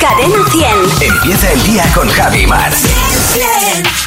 Cadena 100. Empieza el día con Javi Mar.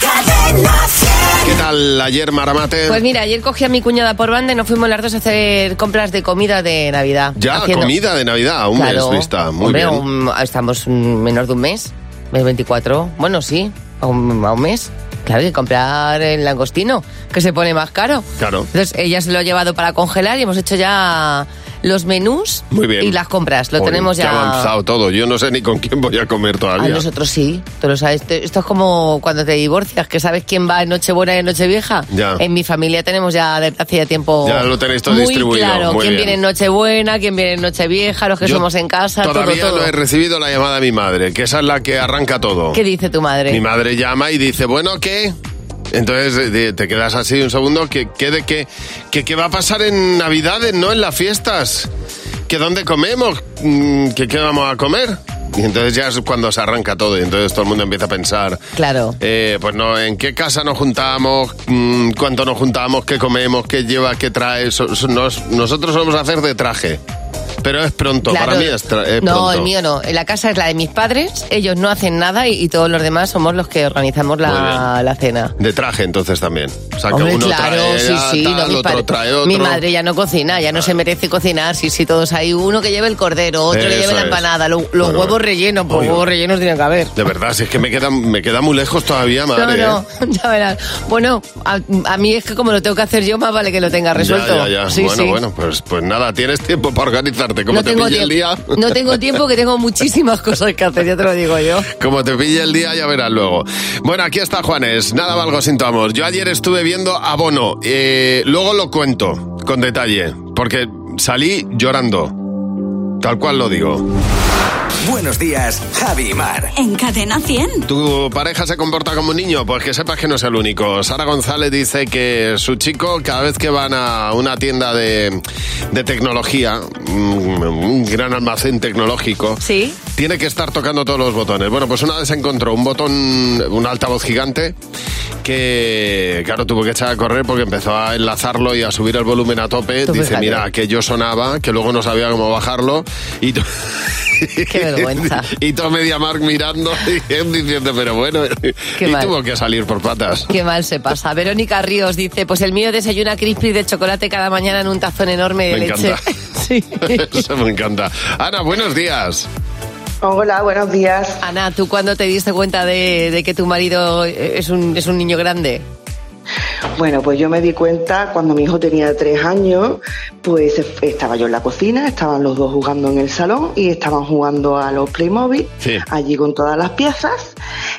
Cadena 100. ¿Qué tal ayer, Maramate? Pues mira, ayer cogí a mi cuñada por banda y nos fuimos las dos a hacer compras de comida de Navidad. ya, Haciendo- comida de Navidad, un Claro. mes vista. Muy Hombre, bien. un- estamos menos de un mes, mes 24. Bueno, sí, a un, a un mes. Claro, hay que comprar el langostino, que se pone más caro. Claro. Entonces, ella se lo ha llevado para congelar y hemos hecho ya los menús Muy bien. y las compras. Lo tenemos ya. avanzado todo. Yo no sé ni con quién voy a comer A todavía. nosotros sí, tú lo sabes. Esto es como cuando te divorcias, que sabes quién va en Nochebuena y en Nochevieja. Ya. En mi familia tenemos ya desde hace ya tiempo. Ya lo tenéis todo muy distribuido, claro, muy quién bien. viene en Nochebuena, quién viene en Nochevieja, los que Yo somos en casa, Todavía todo, todo. no he recibido la llamada de mi madre, que esa es la que arranca todo. ¿Qué dice tu madre? Mi madre llama y dice, bueno, ¿qué? Entonces te quedas así un segundo, que qué de qué que, qué va a pasar en Navidades, no en las fiestas? ¿Que dónde comemos? Mm, ¿Que qué vamos a comer? Y entonces ya es cuando se arranca todo y entonces todo el mundo empieza a pensar, Claro. eh, pues no, ¿en qué casa nos juntamos? Mm, ¿Cuánto nos juntamos? ¿Qué comemos? ¿Qué lleva? ¿Qué trae? Nos- nosotros vamos a hacer de traje. Pero es pronto, Claro. para mí es, es no, pronto. el mío no. La casa es la de mis padres, ellos no hacen nada y, y todos los demás somos los que organizamos la, la cena. De traje entonces también. O sea, que uno claro, trae sí, sí. tal, no, otro trae otro. Mi madre ya no cocina, ya no se merece cocinar. Sí, sí, todos hay uno que lleve el cordero, otro que lleve la empanada, lo- los Bueno, huevos rellenos, pues huevos rellenos tienen que haber. De verdad, si es que me queda, me queda muy lejos todavía, madre. No, ¿eh? no, ya verás. Bueno, a, a mí es que como lo tengo que hacer yo, más vale que lo tenga resuelto. Ya, ya, ya. Sí, bueno, bueno, pues, pues nada, tienes tiempo para organizarte. Como no te pille el día. tiempo. No tengo tiempo que tengo muchísimas cosas que hacer, ya te lo digo yo. Como te pille el día, ya verás luego. Bueno, aquí está Juanes. Nada valgo sin tu amor. Yo ayer estuve viendo Abono. Eh, luego lo cuento con detalle. Porque salí llorando. Tal cual lo digo. Buenos días, Javi y Mar. En Cadena 100. ¿Tu pareja se comporta como un niño? Pues que sepas que no es el único. Sara González dice que su chico, cada vez que van a una tienda de, de tecnología, un, gran almacén tecnológico, Sí. tiene que estar tocando todos los botones. Bueno, pues una vez encontró un botón, un altavoz gigante, que claro, tuvo que echar a correr porque empezó a enlazarlo y a subir el volumen a tope. Tú Dice, fíjate. mira, que yo sonaba, que luego no sabía cómo bajarlo. Y Qué vergüenza. y todo Media Mark mirando y él diciendo, pero bueno, Qué y mal. tuvo que salir por patas. Qué mal se pasa. Verónica Ríos dice, pues el mío desayuna crispy de chocolate cada mañana en un tazón enorme de Me leche. encanta. Sí. Eso me encanta. Ana, buenos días. Hola, buenos días. Ana, ¿tú cuándo te diste cuenta de, de que tu marido es un, es un niño grande? Bueno, pues yo me di cuenta cuando mi hijo tenía tres años, pues estaba yo en la cocina, estaban los dos jugando en el salón y estaban jugando a los Playmobil, Sí. allí con todas las piezas,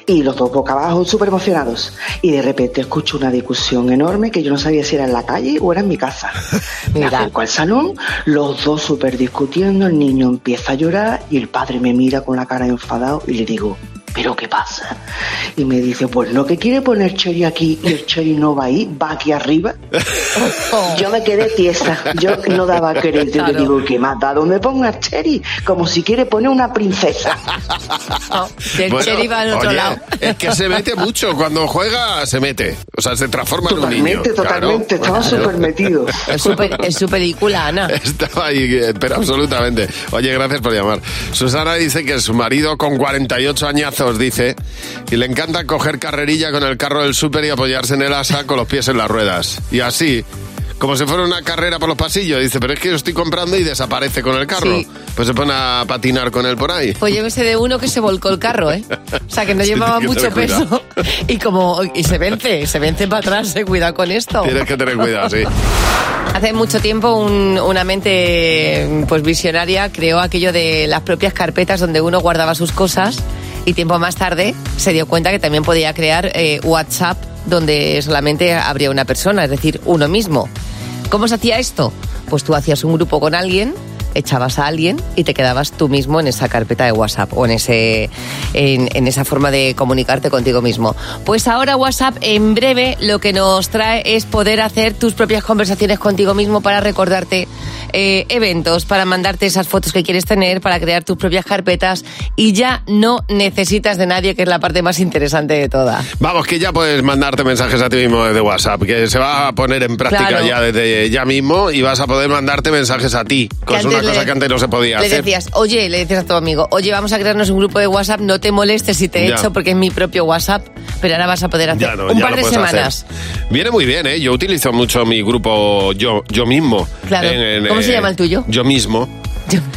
y los dos boca abajo súper emocionados. Y de repente escucho una discusión enorme que yo no sabía si era en la calle o era en mi casa. Me acerco al salón, los dos súper discutiendo, el niño empieza a llorar y el padre me mira con la cara enfadado y le digo, ¿pero qué pasa? Y me dice, pues no que quiere poner Cherry aquí y el Cherry no va ahí, va aquí arriba. Yo me quedé tiesa, yo no daba crédito. Claro. Le digo, ¿qué más da donde ponga Cherry? Como si quiere poner una princesa. Que el Bueno, cherry va al otro oye, lado. Es que se mete mucho. Cuando juega, se mete. O sea, se transforma en un niño. Totalmente, totalmente, Claro. estaba súper metido. Es su, pe- es su película, Ana. Estaba ahí, eh, pero absolutamente. Oye, gracias por llamar. Susana dice que su marido con 48 añazos dice y le encanta coger carrerilla con el carro del súper y apoyarse en el asa con los pies en las ruedas. Y así, como si fuera una carrera por los pasillos. Dice, pero es que yo estoy comprando y desaparece con el carro. Sí. Pues se pone a patinar con él por ahí. Pues llévese de uno que se volcó el carro, ¿eh? O sea, que no Sí, llevaba mucho peso. Y como y se vence, se vence para atrás, eh, cuidado con esto. Tienes que tener cuidado, sí. Hace mucho tiempo un- una mente pues visionaria creó aquello de las propias carpetas donde uno guardaba sus cosas y tiempo más tarde se dio cuenta que también podía crear eh, WhatsApp donde solamente habría una persona, es decir, uno mismo. ¿Cómo se hacía esto? Pues tú hacías un grupo con alguien, echabas a alguien y te quedabas tú mismo en esa carpeta de WhatsApp o en, ese, en, en esa forma de comunicarte contigo mismo. Pues ahora WhatsApp en breve lo que nos trae es poder hacer tus propias conversaciones contigo mismo para recordarte eh, eventos, para mandarte esas fotos que quieres tener, para crear tus propias carpetas y ya no necesitas de nadie, que es la parte más interesante de toda. Vamos, que ya puedes mandarte mensajes a ti mismo desde WhatsApp, que se va a poner en práctica Claro. ya desde ya mismo y vas a poder mandarte mensajes a ti. Que Cosa antes una le- cosa que antes no se podía Le hacer. decías, oye, le decías a tu amigo, oye, vamos a crearnos un grupo de WhatsApp, no te molestes si te Ya. echo porque es mi propio WhatsApp, pero ahora vas a poder hacer no, un par de semanas. hacer. Viene muy bien, ¿eh? Yo utilizo mucho mi grupo yo, yo mismo. Claro. ¿Cómo se llama el tuyo? Yo mismo.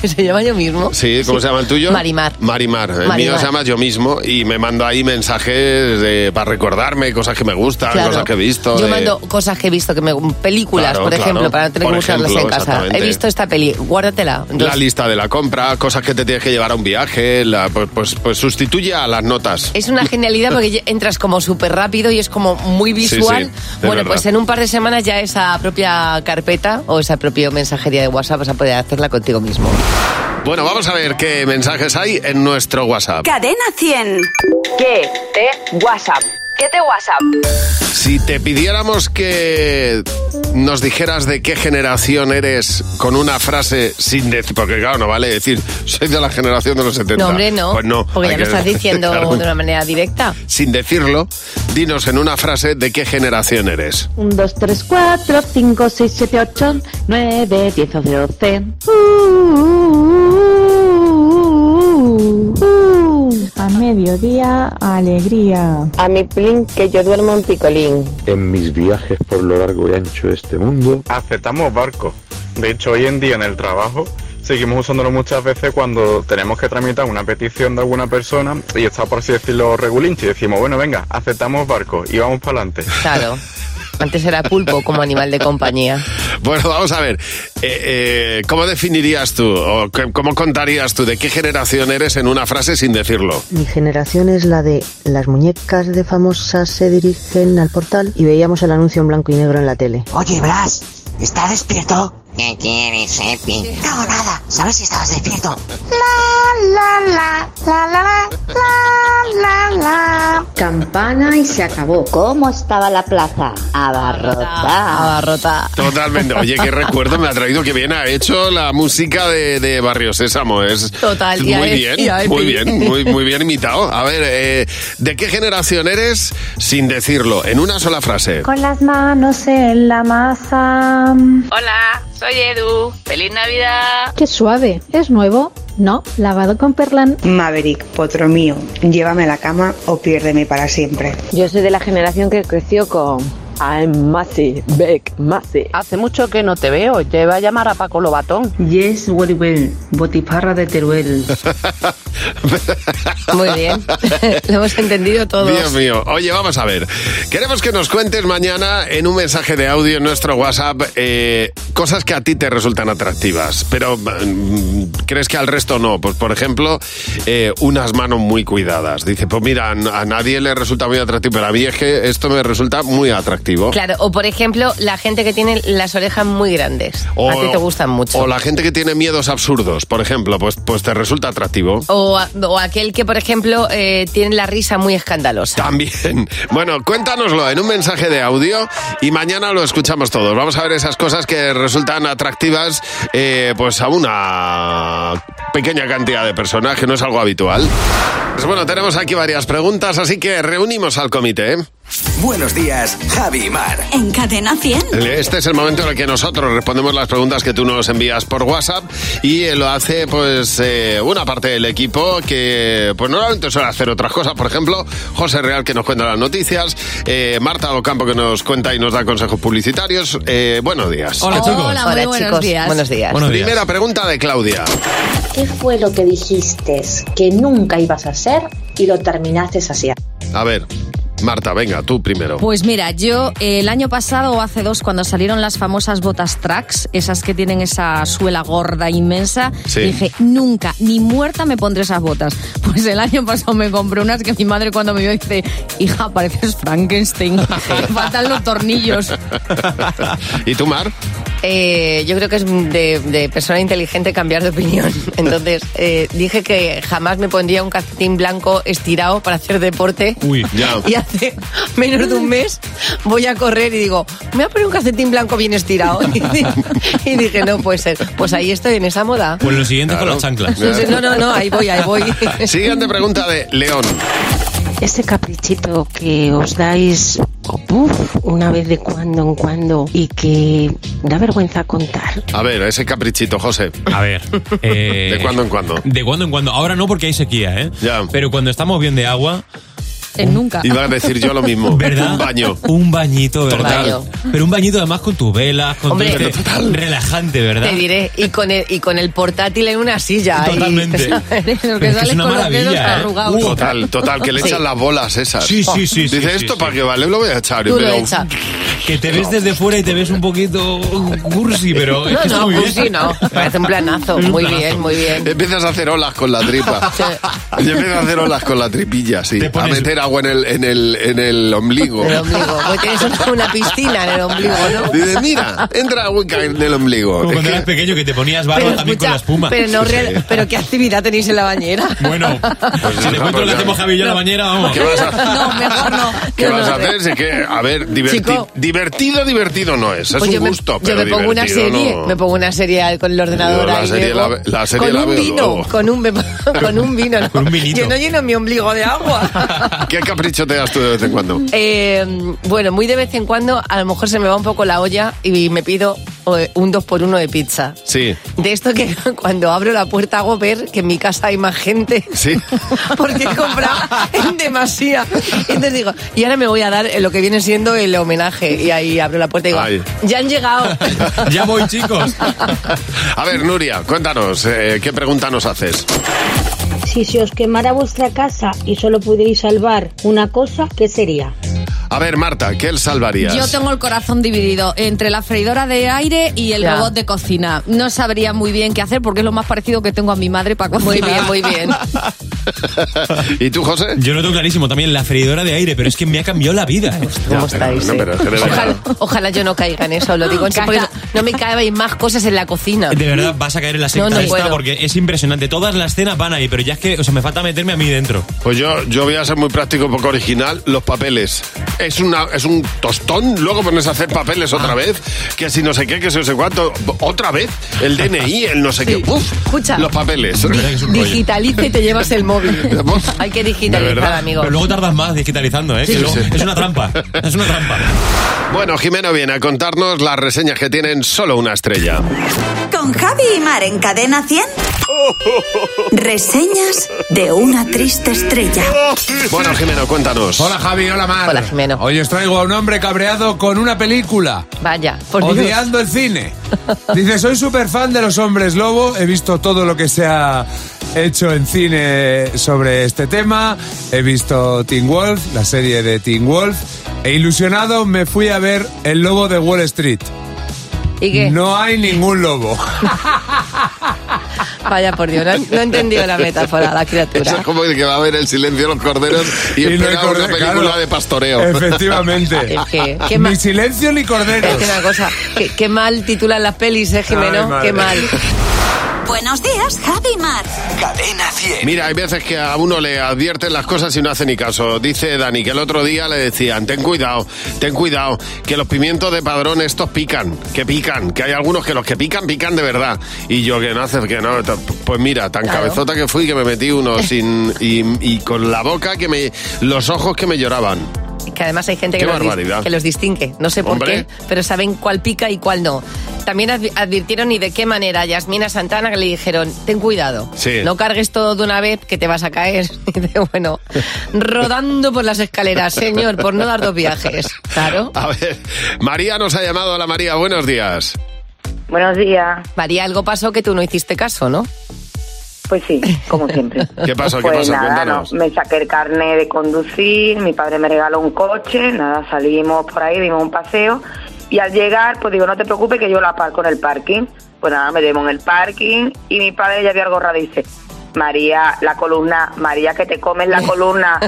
¿Se llama yo mismo? Sí, ¿cómo se llama el tuyo? Marimar. Marimar. El mío se llama yo mismo y me mando ahí mensajes de- para recordarme cosas que me gustan, Claro. cosas que he visto. Yo de- mando cosas que he visto, que me, películas, Claro, por claro. ejemplo, para no tener Por que buscarlas ejemplo, en casa. exactamente. He visto esta peli, guárdatela. La lista de la compra, cosas que te tienes que llevar a un viaje, la- pues, pues, pues sustituye a las notas. Es una genialidad porque ya entras como súper rápido y es como muy visual. sí, es bueno, verdad. pues en un par de semanas ya esa propia carpeta o esa propia mensajería de WhatsApp vas a poder hacerla contigo mismo. Bueno, vamos a ver qué mensajes hay en nuestro WhatsApp. Cadena 100. ¿Qué te WhatsApp? ¿Qué te WhatsApp? Si te pidiéramos que nos dijeras de qué generación eres con una frase sin decir, porque claro, no vale decir, soy de la generación de los 70. No, hombre, no. Pues no. Porque ya lo que- estás diciendo Claro. de una manera directa. Sin decirlo, dinos en una frase de qué generación eres. 1, 2, 3, 4, 5, 6, 7, 8, 9, 10, 11, 12. A mediodía, alegría. A mi plin que yo duermo en picolín. En mis viajes por lo largo y ancho de este mundo, aceptamos barcos. De hecho, hoy en día en el trabajo seguimos usándolo muchas veces cuando tenemos que tramitar una petición de alguna persona y está, por así decirlo, regulinchi. Y decimos, bueno, venga, aceptamos barcos y vamos para adelante. Claro. Antes era pulpo como animal de compañía. Bueno, vamos a ver. eh, eh, ¿Cómo definirías tú o qué- cómo contarías tú de qué generación eres en una frase sin decirlo? Mi generación es la de las muñecas de famosas se dirigen al portal y veíamos el anuncio en blanco y negro en la tele. Oye, Blas, ¿estás despierto? ¿Qué quieres, Epi? No, nada. ¿Sabes si estabas despierto? La, la, la, la, la, la, la, la. Campana y se acabó. ¿Cómo estaba la plaza? Abarrotada. Abarrota. Totalmente. Oye, qué recuerdo me ha traído que bien ha hecho la música de, de Barrio Sésamo. Es Total, muy bien, muy bien, muy, muy bien imitado. A ver, eh, ¿de qué generación eres sin decirlo? En una sola frase. Con las manos en la masa. Hola, soy Edu. ¡Feliz Navidad! Qué suave. ¿Es nuevo? No, lavado con perlán. Maverick, potro mío, llévame a la cama o piérdeme para siempre. Yo soy de la generación que creció con I'm Massey, Beck, Massey. Hace mucho que no te veo. Te voy a llamar a Paco Lobatón. Yes, very well. Botifarra de Teruel. Muy bien. Lo hemos entendido todos. Dios mío. Oye, vamos a ver. Queremos que nos cuentes mañana en un mensaje de audio en nuestro WhatsApp eh, cosas que a ti te resultan atractivas, pero mm, crees que al resto no. Pues, por ejemplo, eh, unas manos muy cuidadas. Dice, pues mira, a nadie le resulta muy atractivo, pero a mí es que esto me resulta muy atractivo. Claro, o por ejemplo, la gente que tiene las orejas muy grandes. a ti te gustan mucho. O la gente que tiene miedos absurdos, por ejemplo, pues, pues te resulta atractivo. O, a- o aquel que, por ejemplo, eh, tiene la risa muy escandalosa. También. Bueno, cuéntanoslo en un mensaje de audio y mañana lo escuchamos todos. Vamos a ver esas cosas que resultan atractivas eh, pues a una pequeña cantidad de personas, que no es algo habitual. Pues bueno, tenemos aquí varias preguntas, así que reunimos al comité. ¿Eh? Buenos días, Javi y Mar. En Cadena 100. Este es el momento en el que nosotros respondemos las preguntas que tú nos envías por WhatsApp y eh, lo hace pues eh, una parte del equipo que pues normalmente suele hacer otras cosas. Por ejemplo, José Real que nos cuenta las noticias, eh, Marta Ocampo que nos cuenta y nos da consejos publicitarios. Eh, buenos días. Hola, chicos. Hola, muy chicos. buenos días. Buenos días. Buenos días. Primera pregunta de Claudia. ¿Qué fue lo que dijiste que nunca ibas a hacer y lo terminaste haciendo? A ver, Marta, venga, tú primero. Pues mira, yo eh, el año pasado o hace dos, cuando salieron las famosas botas tracks, esas que tienen esa suela gorda inmensa, Sí. dije, nunca, ni muerta me pondré esas botas. Pues el año pasado me compré unas que mi madre cuando me vio dice, hija, pareces Frankenstein, te faltan los tornillos. ¿Y tú, Mar? Eh, yo creo que es de, de persona inteligente cambiar de opinión. Entonces, eh, dije que jamás me pondría un calcetín blanco estirado para hacer deporte. Uy, ya. Y hace menos de un mes voy a correr y digo, me voy a poner un calcetín blanco bien estirado. Y, dije, no puede ser. Pues ahí estoy en esa moda. Pues lo siguiente Claro. con las chanclas. Sí, No, no, no, ahí voy, ahí voy. Siguiente pregunta de León. Ese caprichito que os dais una vez de cuando en cuando y que da vergüenza contar. A ver, ese caprichito, José. A ver. eh, ¿De cuando en cuando? De cuando en cuando. Ahora no porque hay sequía, ¿eh? Ya. Pero cuando estamos bien de agua, En nunca. Iba a decir yo lo mismo. ¿verdad? Un baño. Un bañito, ¿verdad? Total. Pero un bañito además con tus velas, con Hombre, tu- Pero relajante, ¿verdad? Te diré, y con el, y con el portátil en una silla. Totalmente. es que es una maravilla, ¿eh? Uh, total, total, que le Sí. echan las bolas esas. Sí, sí, sí, sí, Dice, sí, ¿esto sí. para qué vale? Lo voy a echar. Y lo. Que te ves desde fuera y te ves un poquito cursi, pero es No, que está no, muy pues bien. sí, no. Parece un planazo. Muy bien, muy bien. Empiezas a hacer olas con la tripa. Y empiezas a hacer olas con la tripilla, sí. A meter agua en el, en el, en el ombligo. El ombligo. Pues tienes una, una piscina en el ombligo, ¿no? Dice, mira, entra agua en el ombligo. Como cuando eras pequeño que te ponías barro Pero también con la escucha, espuma. pero, no real- pero ¿qué actividad tenéis en la bañera? Bueno, Pues si te cuento lo que hacemos Javi y yo en la bañera, vamos. ¿Qué vas a, No, mejor no. qué No, vas a hacer? Si que, a ver, diverti- Chico. divertido, divertido no es. Es Pues un yo me, gusto, yo pero me pongo una serie, no. me pongo una serie con el ordenador Yo la ahí serie la la serie con la un veo vino, con un, con un vino, ¿no? Con un vinito. Yo no lleno mi ombligo de agua. ¿Qué capricho te das tú de vez en cuando? Eh, bueno, muy de vez en cuando a lo mejor se me va un poco la olla y me pido eh, un dos por uno de pizza. Sí. De esto que cuando abro la puerta hago ver que en mi casa hay más gente. Sí. Porque he comprado en demasía. Entonces digo, y ahora me voy a dar lo que viene siendo el homenaje. Y ahí abro la puerta y digo, Ay. ya han llegado. Ya voy, chicos. A ver, Nuria, cuéntanos, eh, ¿qué pregunta nos haces? Si se os quemara vuestra casa y solo pudierais salvar una cosa, ¿qué sería? A ver, Marta, ¿qué salvarías? Yo tengo el corazón dividido entre la freidora de aire y el Ya. robot de cocina. No sabría muy bien qué hacer porque es lo más parecido que tengo a mi madre para Muy cocinar. bien, muy bien. ¿Y tú, José? Yo lo tengo clarísimo también, la freidora de aire, pero es que me ha cambiado la vida. ¿Cómo estáis? pero, no, eh? pero ojalá, ojalá yo no caiga en eso, lo digo en serio, no, no me caben más cosas en la cocina. De verdad, vas a caer en la secta No, no esta porque es impresionante. Todas las escenas van ahí, pero ya es que, o sea, me falta meterme a mí dentro. Pues yo, yo voy a ser muy práctico, un poco original. Los papeles. Es, una, es un tostón, luego pones a hacer papeles Ah. otra vez, que si no sé qué, que si no sé cuánto. Otra vez, el DNI, el no sé qué. Uf, Escucha. los papeles. Digitaliza y te llevas el móvil. Hay que digitalizar, verdad. amigo. Pero luego tardas más digitalizando, ¿eh? Sí, Que luego- sí. Es una trampa. Es una trampa. Bueno, Jimeno viene a contarnos las reseñas que tienen solo una estrella. Con Javi y Mar en Cadena 100. Reseñas de una triste estrella. Bueno, Jimeno, cuéntanos. Hola Javi, hola Mar. Hola, Jimeno. Hoy os traigo a un hombre cabreado con una película. Vaya, por Dios. odiando el cine. Dice, soy súper fan de los hombres lobo, he visto todo lo que se ha hecho en cine sobre este tema, he visto Teen Wolf, la serie de Teen Wolf, e ilusionado me fui a ver El Lobo de Wall Street. ¿Y qué? No hay ningún lobo. Vaya, por Dios, no, he- no he entendido la metáfora, la criatura. Eso es como el que va a ver el silencio de los corderos y, Y no hay una película claro. de pastoreo. Efectivamente. Es que, qué Ni mal, silencio ni corderos. es que una cosa, qué, mal titulan las pelis, ¿eh, Jimeno? qué mal. Buenos días, Javi Mar. Cadena 100. Mira, hay veces que a uno le advierten las cosas y no hace ni caso. Dice Dani que el otro día le decían, ten cuidado, ten cuidado, que los pimientos de padrón estos pican, que pican, que hay algunos que los que pican, pican de verdad. Y yo que no hace, que no, pues mira, tan Claro. cabezota que fui que me metí uno sin, y, y con la boca que me, los ojos que me lloraban. Que además hay gente que los, que los distingue, no sé por Hombre. qué, pero saben cuál pica y cuál no. También advi- advirtieron y de qué manera a Yasmina Santana que le dijeron, ten cuidado, Sí. no cargues todo de una vez que te vas a caer. Y dice, bueno, rodando por las escaleras, señor, por no dar dos viajes. Claro. A ver, María nos ha llamado. Hola María, buenos días. Buenos días. María, algo pasó que tú no hiciste caso, ¿no? Pues sí, como siempre. ¿Qué pasó? ¿Qué pues pasó? nada, no, me saqué el carnet de conducir, mi padre me regaló un coche, nada, salimos por ahí, dimos un paseo y al llegar, pues digo, no te preocupes que yo la aparco en el parking. Pues nada, me demos en el parking y mi padre ya había algo raro y dice, María, la columna, María, que te comes la columna.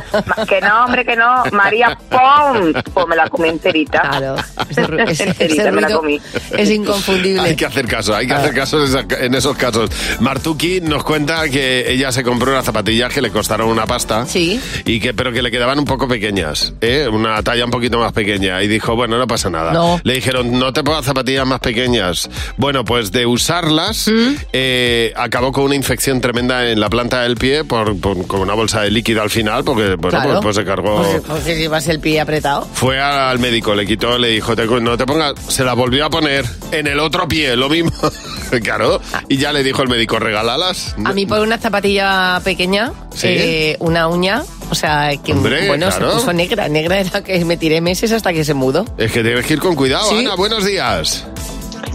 Que no, hombre, que no. María, ¡pum! Pues me la comí enterita. Claro, ese, ru- ese- enterita ese me la comí. es inconfundible. Hay que hacer caso, hay que Ah. hacer caso en, esa- en esos casos. Martuki nos cuenta que ella se compró unas zapatillas que le costaron una pasta. Sí. Y que, pero que le quedaban un poco pequeñas, ¿eh? una talla un poquito más pequeña. Y dijo, bueno, no pasa nada. No. Le dijeron, no te pongas zapatillas más pequeñas. Bueno, pues de usarlas, ¿Mm? eh, acabó con una infección tremenda en la planta del pie por, por- con una bolsa de líquido al final, porque bueno, Claro. pues, pues se cargó. Pues, pues que llevas el pie apretado. Fue al médico, le quitó, le dijo, "Te- no te pongas, se la volvió a poner en el otro pie, lo mismo. claro, y ya le dijo el médico, regálalas. A mí por una zapatilla pequeña, ¿Sí? eh, una uña, o sea, que Hombre, bueno, claro. se puso negra. Negra era que me tiré meses hasta que se mudó. Es que tienes que ir con cuidado, Sí. Ana, buenos días.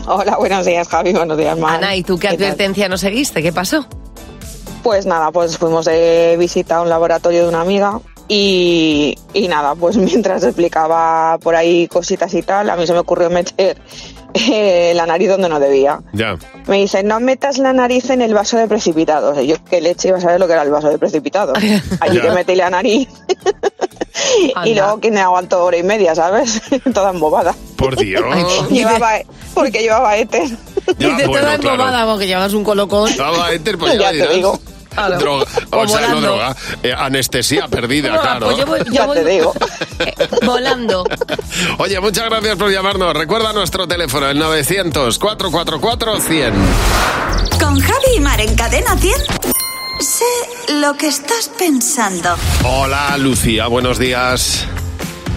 Hola, buenos días, Javi. Buenos días, Mar. Ana, ¿y tú qué advertencia no seguiste? ¿Qué pasó? Pues nada, pues fuimos de visita a un laboratorio de una amiga y, y nada, pues mientras explicaba por ahí cositas y tal, a mí se me ocurrió meter eh, la nariz donde no debía. Ya. Me dice, no metas la nariz en el vaso de precipitados. Y yo, ¿qué leche iba a saber lo que era el vaso de precipitados? Allí que metí la nariz. y luego que me aguantó hora y media, ¿sabes? Toda embobada. Por Dios. Llevaba, porque llevaba éter. Ya, Dice bueno, toda claro. embobada porque llevas un colocón. Estaba éter, pues ya, Ya te dirás. digo. Claro. Droga, O o sea, no droga, eh, anestesia perdida, No, claro. pues yo voy- yo Ya voy- te digo. Volando. Oye, muchas gracias por llamarnos. Recuerda nuestro teléfono, el 900-444-100. Con Javi y Mar en Cadena 100. Sé lo que estás pensando. Hola, Lucía, buenos días.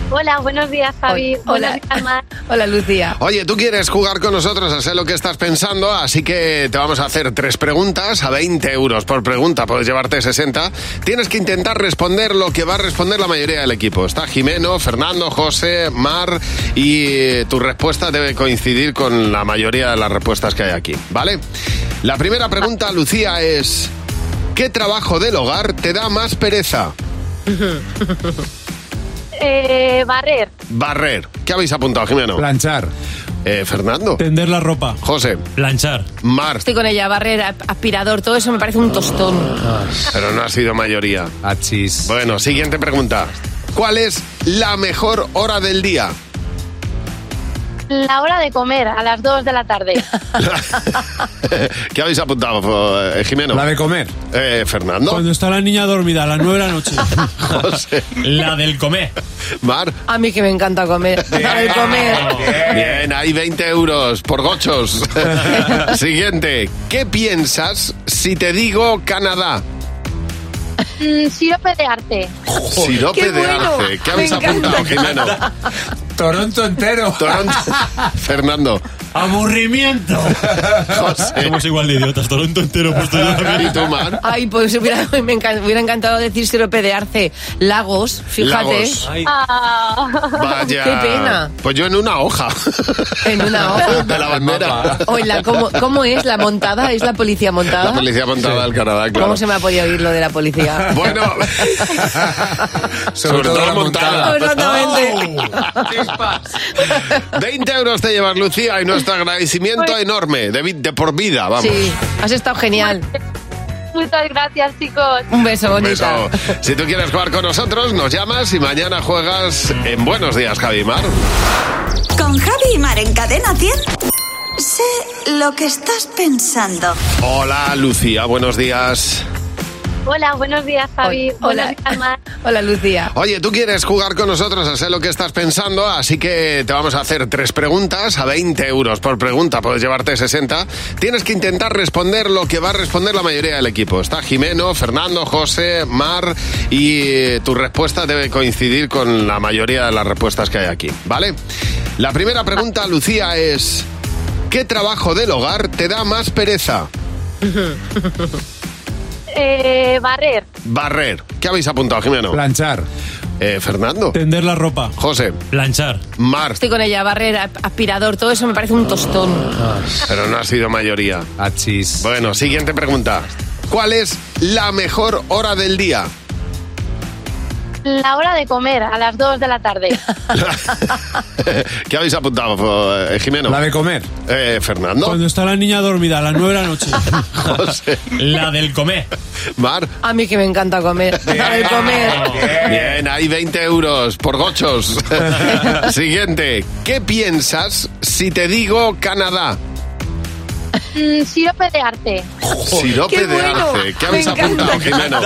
Hola, buenos días, Javi. Hola. Mar. Hola, Lucía. Oye, tú quieres jugar con nosotros a sé lo que estás pensando, así que te vamos a hacer tres preguntas a 20 euros por pregunta, puedes llevarte 60. Tienes que intentar responder lo que va a responder la mayoría del equipo. Está Jimeno, Fernando, José, Mar y eh, tu respuesta debe coincidir con la mayoría de las respuestas que hay aquí, ¿vale? La primera pregunta, Lucía, es ¿qué trabajo del hogar te da más pereza? Eh, barrer. Barrer. ¿Qué habéis apuntado, Jimeno? Planchar. Eh, Fernando. Tender la ropa. José. Planchar. Mar. Estoy con ella, barrera, aspirador, todo eso me parece un tostón. Pero no ha sido mayoría. Achis. Bueno, siguiente pregunta. ¿Cuál es la mejor hora del día? La hora de comer, a las 2 de la tarde. ¿Qué habéis apuntado, eh, Jimeno? La de comer. Eh, Fernando. Cuando está la niña dormida a las 9 de la noche. José. La del comer. Mar. A mí que me encanta comer. La de comer. Bien, hay 20 euros por gochos. Siguiente. ¿Qué piensas si te digo Canadá? Mm, sirope de arte. Sirope qué de bueno. arce. ¿Qué habéis apuntado, Jimeno? Toronto entero. Toronto. Fernando. Aburrimiento. José. Somos igual de idiotas. Toronto entero puesto yo también. ¿Y tú, Mar? Ay, pues hubiera, me encan- hubiera encantado decir sirope de arce. Lagos, fíjate. Lagos. Ah. Vaya. Qué pena. Pues yo en una hoja. En una hoja. De la bandera. O en la- ¿cómo, cómo es la montada? ¿Es la policía montada? La policía montada del Canadá, claro. ¿Cómo se me ha podido oír lo de la policía? Bueno, sobre, todo, la montada. Exactamente. 20 euros te llevas, Lucía, y nuestro agradecimiento enorme, de, vi- de por vida, vamos. Sí, has estado genial. Muchas gracias, chicos. Un beso, Un bonita. beso. Si tú quieres jugar con nosotros, nos llamas y mañana juegas en Buenos Días, Javimar. Con Javi y Mar en Cadena 100. Sé lo que estás pensando. Hola, Lucía, buenos días. Hola, buenos días, Javi. Hola. Mar. Hola, Lucía. Oye, tú quieres jugar con nosotros a sé lo que estás pensando, así que te vamos a hacer tres preguntas a 20 euros por pregunta, puedes llevarte 60. Tienes que intentar responder lo que va a responder la mayoría del equipo. Está Jimeno, Fernando, José, Mar y eh, tu respuesta debe coincidir con la mayoría de las respuestas que hay aquí, ¿vale? La primera pregunta, Lucía, es ¿qué trabajo del hogar te da más pereza? Eh, barrer. Barrer. ¿Qué habéis apuntado, Jimeno? Planchar. Eh, Fernando. Tender la ropa. José. Planchar. Mar. Estoy con ella, barrera, aspirador, todo eso me parece un tostón. Pero no ha sido mayoría. Achis. Bueno, siguiente pregunta. ¿Cuál es la mejor hora del día? La hora de comer, a las 2 de la tarde. ¿Qué habéis apuntado, eh, Jimeno? La de comer. Eh, Fernando. Cuando está la niña dormida a las 9 de la noche. José. La del comer. Mar. A mí que me encanta comer. La de comer. Bien, hay 20 euros por gochos. Siguiente. ¿Qué piensas si te digo Canadá? Mm, sirope de arte. Sirope ¡Qué de bueno! arce. ¿Qué Me habéis apuntado, encanta. Jimeno?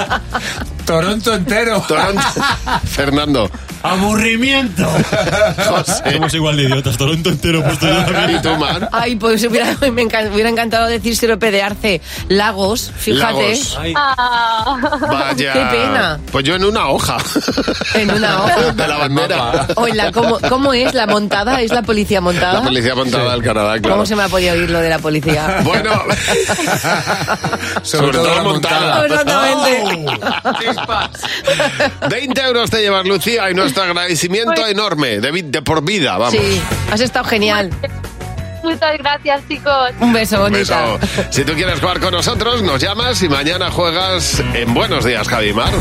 Toronto entero. Toronto. Fernando. Aburrimiento. José. Somos igual de idiotas, Toronto entero puesto yo también. ¿Y tú, Mar? Ay, pues hubiera, me encan- hubiera encantado decir sirope de arce. Lagos, fíjate. Lagos. Ah. Vaya. Qué pena. Pues yo en una hoja. En una hoja. De la bandera. Oye, ¿cómo, ¿cómo es la montada? ¿Es la policía montada? La policía montada del Canadá, claro. ¿Cómo se me ha podido oír lo de la policía? Bueno, sobre, todo, la montada. Exactamente. 20 euros te llevas, Lucía, y nuestro agradecimiento enorme, de, de por vida, vamos. Sí, has estado genial. Muchas gracias, chicos. Un beso, Un beso. Si tú quieres jugar con nosotros, nos llamas y mañana juegas en Buenos Días, Javimar.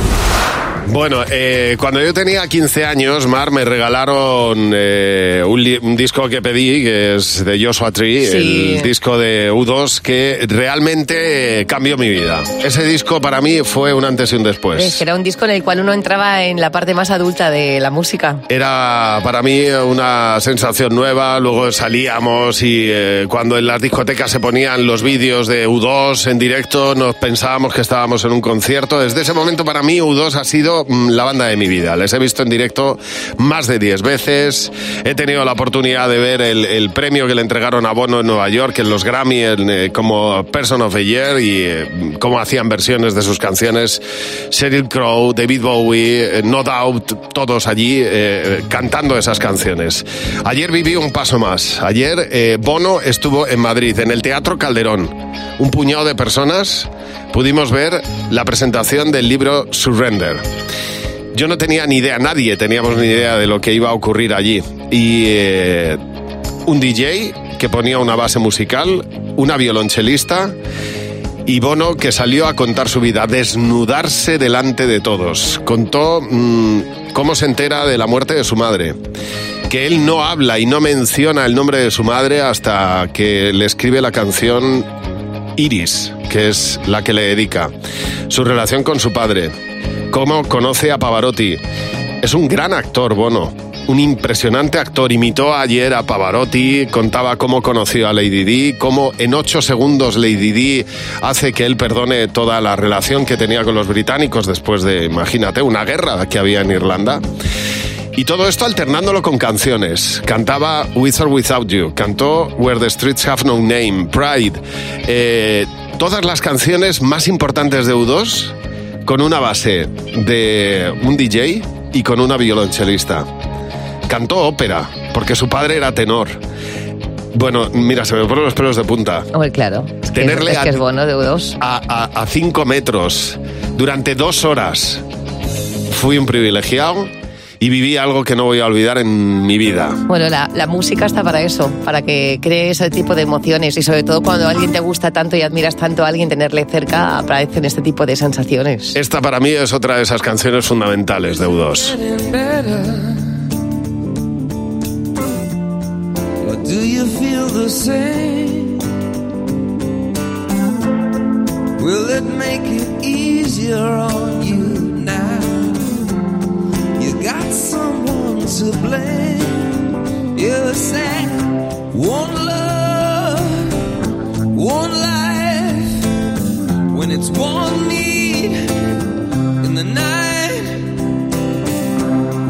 Bueno, eh, cuando yo tenía 15 años, Mar, me regalaron eh, un, li- un disco que pedí, que es de Joshua Tree, Sí. el disco de U2, que realmente eh, cambió mi vida. Ese disco para mí fue un antes y un Es después. que era un disco en el cual uno entraba en la parte más adulta de la música. Era para mí una sensación nueva, luego salíamos y eh, cuando en las discotecas se ponían los vídeos de U2 en directo nos pensábamos que estábamos en un concierto. Desde ese momento para mí U2 ha sido mm, la banda de mi vida. Les he visto en directo más de 10 veces. He tenido la oportunidad de ver el, premio que le entregaron a Bono en Nueva York, en los Grammy, en, eh, como Person of the Year y eh, cómo hacían versiones de sus canciones. Sheryl Crow, David Bowie, eh, No Doubt, todos allí cantando esas canciones. Ayer viví un paso más. Ayer Bono estuvo en Madrid, en el Teatro Calderón. Un puñado de personas pudimos ver la presentación del libro Surrender. Yo no tenía ni idea, nadie teníamos ni idea de lo que iba a ocurrir allí. Y eh, un DJ que ponía una base musical, una violonchelista y Bono que salió a contar su vida, a desnudarse delante de todos. Contó mm, cómo se entera de la muerte de su madre. Que él no habla y no menciona el nombre de su madre hasta que le escribe la canción Iris, que es la que le dedica. Su relación con su padre. Cómo conoce a Pavarotti. Es un gran actor, Bono. Un impresionante actor. Imitó ayer a Pavarotti, contaba cómo conoció a Lady Di, cómo en ocho segundos Lady Di hace que él perdone toda la relación que tenía con los británicos después de, imagínate, una guerra que había en Irlanda. Y todo esto alternándolo con canciones. Cantaba With or Without You, cantó Where the Streets Have No Name, Pride. eh, todas las canciones más importantes de U2 con una base de un DJ y con una violonchelista. Cantó ópera, porque su padre era tenor. Bueno, mira, se me ponen los pelos de punta. Hombre, claro. Es que, Tenerle es, a- que es bueno de U2. A, a- a cinco metros durante dos horas. Fui un privilegiado y viví algo que no voy a olvidar en mi vida. Bueno, la, la música está para eso, para que cree ese tipo de emociones y sobre todo cuando alguien te gusta tanto y admiras tanto a alguien, tenerle cerca aparecen este tipo de sensaciones. Esta para mí es otra de esas canciones fundamentales de U2. Or do you feel the same? Will it make it easier on you to blame. You say, one love, one life. When it's one need in the night,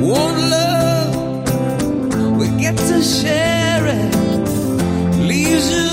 one love we get to share it. Leaves you,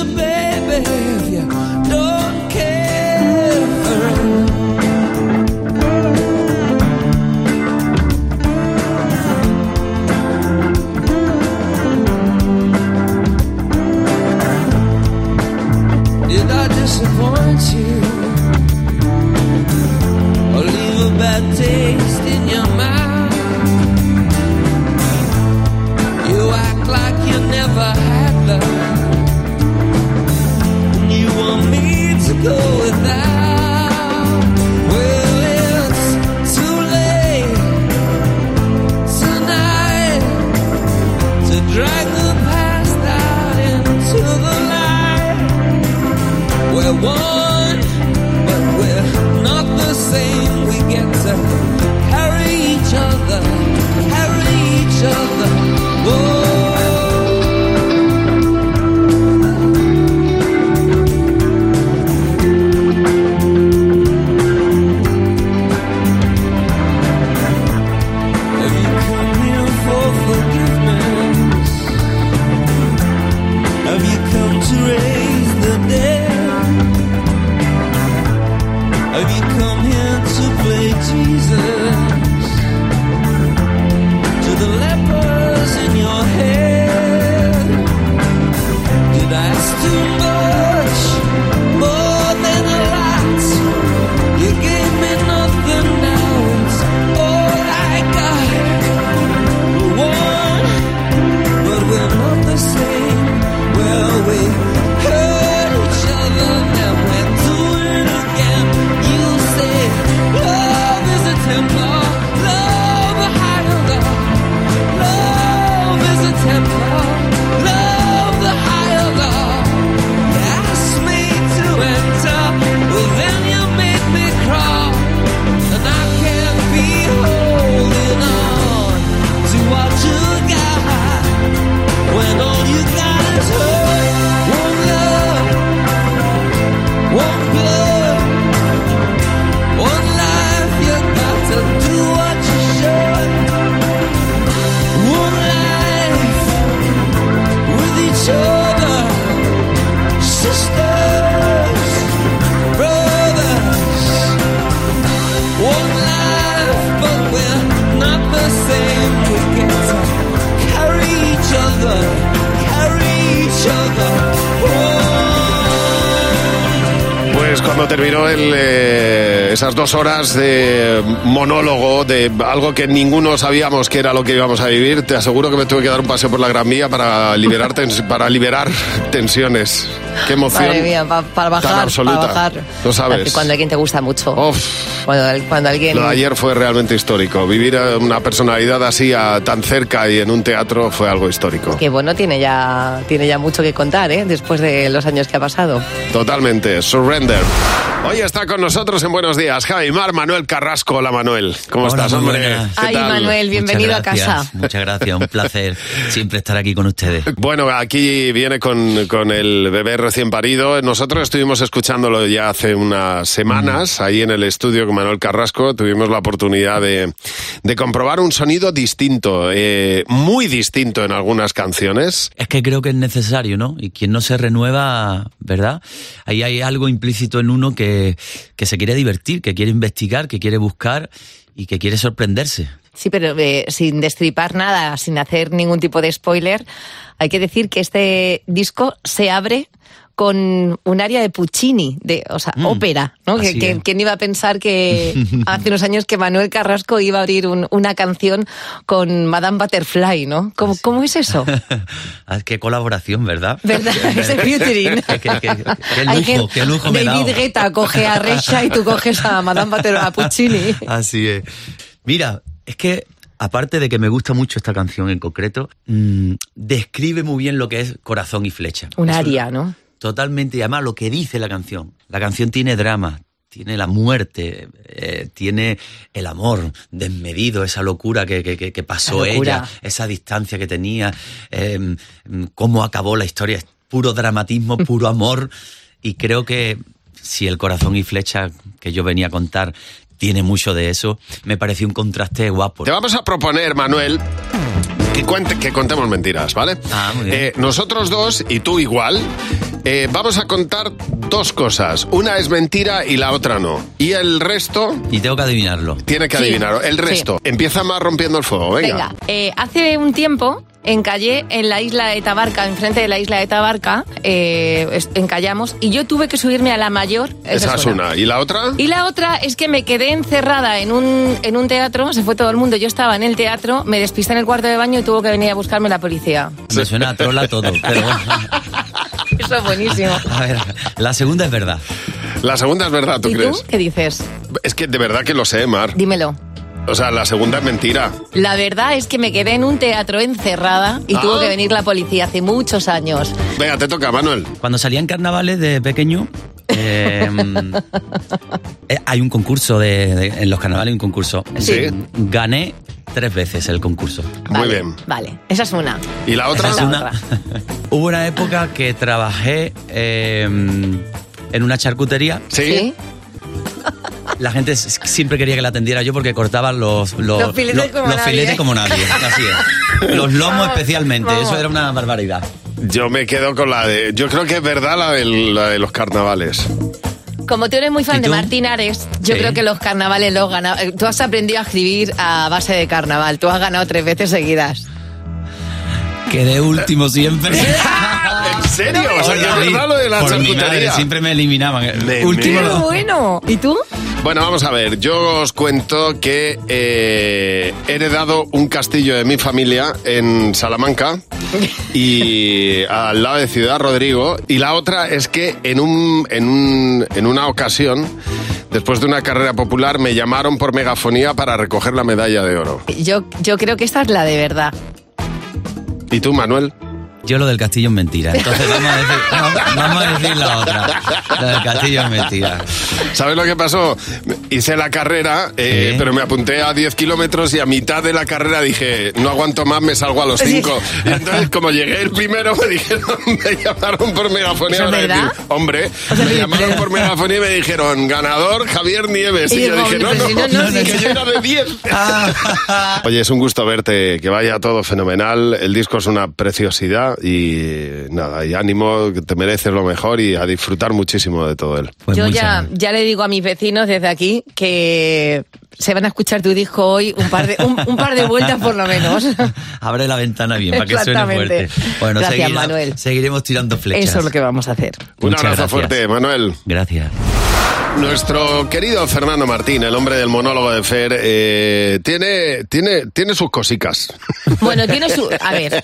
el, eh, esas dos horas de monólogo, de algo que ninguno sabíamos que era lo que íbamos a vivir, te aseguro que me tuve que dar un paseo por la Gran Vía para liberar, para liberar tensiones. Qué emoción. Madre mía, pa- para bajar, tan absoluta. para bajar. Lo sabes. Cuando alguien te gusta mucho. Cuando, cuando alguien... Lo de ayer fue realmente histórico. Vivir a una personalidad así a- tan cerca y en un teatro fue algo histórico. Que bueno, tiene ya, tiene ya mucho que contar, ¿eh? Después de los años que ha pasado. Totalmente. Surrender. Hoy está con nosotros en Buenos Días Javi Mar, Manuel Carrasco. Hola Manuel. ¿Cómo Hola, estás, hombre? buenas. ¿Qué Ay, tal? Manuel, bienvenido a Muchas gracias, casa. Muchas gracias, un placer siempre estar aquí con ustedes. Bueno, aquí viene con, con el bebé recién parido. Nosotros estuvimos escuchándolo ya hace unas semanas, ahí en el estudio con Manuel Carrasco. Tuvimos la oportunidad de, de comprobar un sonido distinto, eh, muy distinto en algunas canciones. Es que creo que es necesario, ¿no? Y quien no se renueva, ¿verdad? Ahí hay algo implícito en uno que, que se quiere divertir, que quiere investigar, que quiere buscar y que quiere sorprenderse. Sí, pero eh, sin destripar nada, sin hacer ningún tipo de spoiler, hay que decir que este disco se abre con un área de Puccini, de, o sea, ópera, ¿no? Que. ¿Quién iba a pensar que hace unos años que Manuel Carrasco iba a abrir un- una canción con Madame Butterfly, ¿no? ¿Cómo, cómo es eso? Ah, Qué colaboración, ¿verdad? ¿Verdad? Ese featuring. Qué, lujo, qué lujo me David. Guetta coge a Resha y tú coges a Madame Butterfly, a Puccini. Así es. Mira, es que aparte de que me gusta mucho esta canción en concreto, mm, describe muy bien lo que es corazón y flecha. Un aria, ¿no? Totalmente, y además lo que dice la canción. La canción tiene drama, tiene la muerte, eh, tiene el amor desmedido, esa locura que, que- que- pasó locura. ella, esa distancia que tenía, eh, mm, cómo acabó la historia, es puro dramatismo, puro amor, y creo que si el corazón y flecha que yo venía a contar tiene mucho de eso, me pareció un contraste guapo. Te vamos a proponer, Manuel, que, cuente, que contemos mentiras, ¿vale? Ah, muy bien. Eh, nosotros dos, y tú igual, eh, vamos a contar dos cosas. Una es mentira y la otra no. Y el resto... Y tengo que adivinarlo. Tiene que Sí, adivinarlo. El sí. resto. Empieza más rompiendo el fuego, venga. Venga, eh, hace un tiempo encallé en la isla de Tabarca, enfrente de la isla de Tabarca, eh, es- encallamos y yo tuve que subirme a la mayor. Esa es una. ¿Y la otra? Y la otra es que me quedé encerrada en un, en un teatro, se fue todo el mundo, yo estaba en el teatro, me despisté en el cuarto de baño y tuvo que venir a buscarme la policía. Me suena a trola todo, pero bueno. Eso es buenísimo. A ver, la segunda es verdad. La segunda es verdad, ¿tú ¿Y crees? tú qué dices? Es que de verdad que lo sé, Mar. Dímelo. O sea, la segunda es mentira. La verdad es que me quedé en un teatro encerrada y Ah. tuvo que venir la policía hace muchos años. Venga, te toca, Manuel. Cuando salía en carnavales de pequeño, eh, eh, hay un concurso de, de- en los carnavales hay un concurso. Sí. Gané tres veces el concurso. Muy bien. Vale, esa es una. ¿Y la otra? Esa es una. Hubo una época que trabajé eh, en una charcutería. Sí. La gente siempre quería que la atendiera yo porque cortaba los, los, Los filetes como los nadie. filetes como nadie. Así es. Los lomos Vamos, especialmente. vamos. Eso era una barbaridad. Yo me quedo con la de... Yo creo que es verdad la de, la de los carnavales. Como tú eres muy fan ¿Y de? Martín Ares, yo Sí. creo que los carnavales los ganaba. Tú has aprendido a escribir a base de carnaval. Tú has ganado tres veces seguidas. Quedé último siempre. ¿En serio? O sea, que es verdad lo de la por mi madre, siempre me eliminaban. De último. miedo. bueno. ¿Y tú? Bueno, vamos a ver. Yo os cuento que eh, he heredado un castillo de mi familia en Salamanca y al lado de Ciudad Rodrigo. Y la otra es que en, un, en, un, en una ocasión, después de una carrera popular, me llamaron por megafonía para recoger la medalla de oro. Yo, yo creo que esta es la de verdad. ¿Y tú, Manuel? Yo lo del castillo es mentira. Entonces vamos a decir, vamos- vamos a decir la otra. Lo del castillo es mentira. ¿Sabes lo que pasó? Hice la carrera, eh, pero me apunté a 10 kilómetros y a mitad de la carrera dije, no aguanto más, me salgo a los 5. Y entonces, como llegué el primero, me dijeron, me llamaron por megafonía ¿Eso es decir, hombre, me llamaron por megafonía y me dijeron, ganador Javier Nieves. Y, Y yo dije, no, pero no, si no, no, que yo era de 10. Oye, es un gusto verte, que vaya todo fenomenal. El disco es una preciosidad y nada, y ánimo, que te mereces lo mejor y a disfrutar muchísimo de todo él. Pues yo ya, ya le digo a mis vecinos desde aquí que se van a escuchar tu disco hoy un par de, un, un par de vueltas por lo menos. Abre la ventana bien para que suene fuerte. Bueno, Gracias, seguirá- Manuel. seguiremos tirando flechas. Eso es lo que vamos a hacer. Un Muchas abrazo gracias. fuerte, Manuel. Gracias. Nuestro querido Fernando Martín, el hombre del monólogo de Fer, eh, tiene, tiene, tiene sus cosicas. Bueno, tiene su. A ver,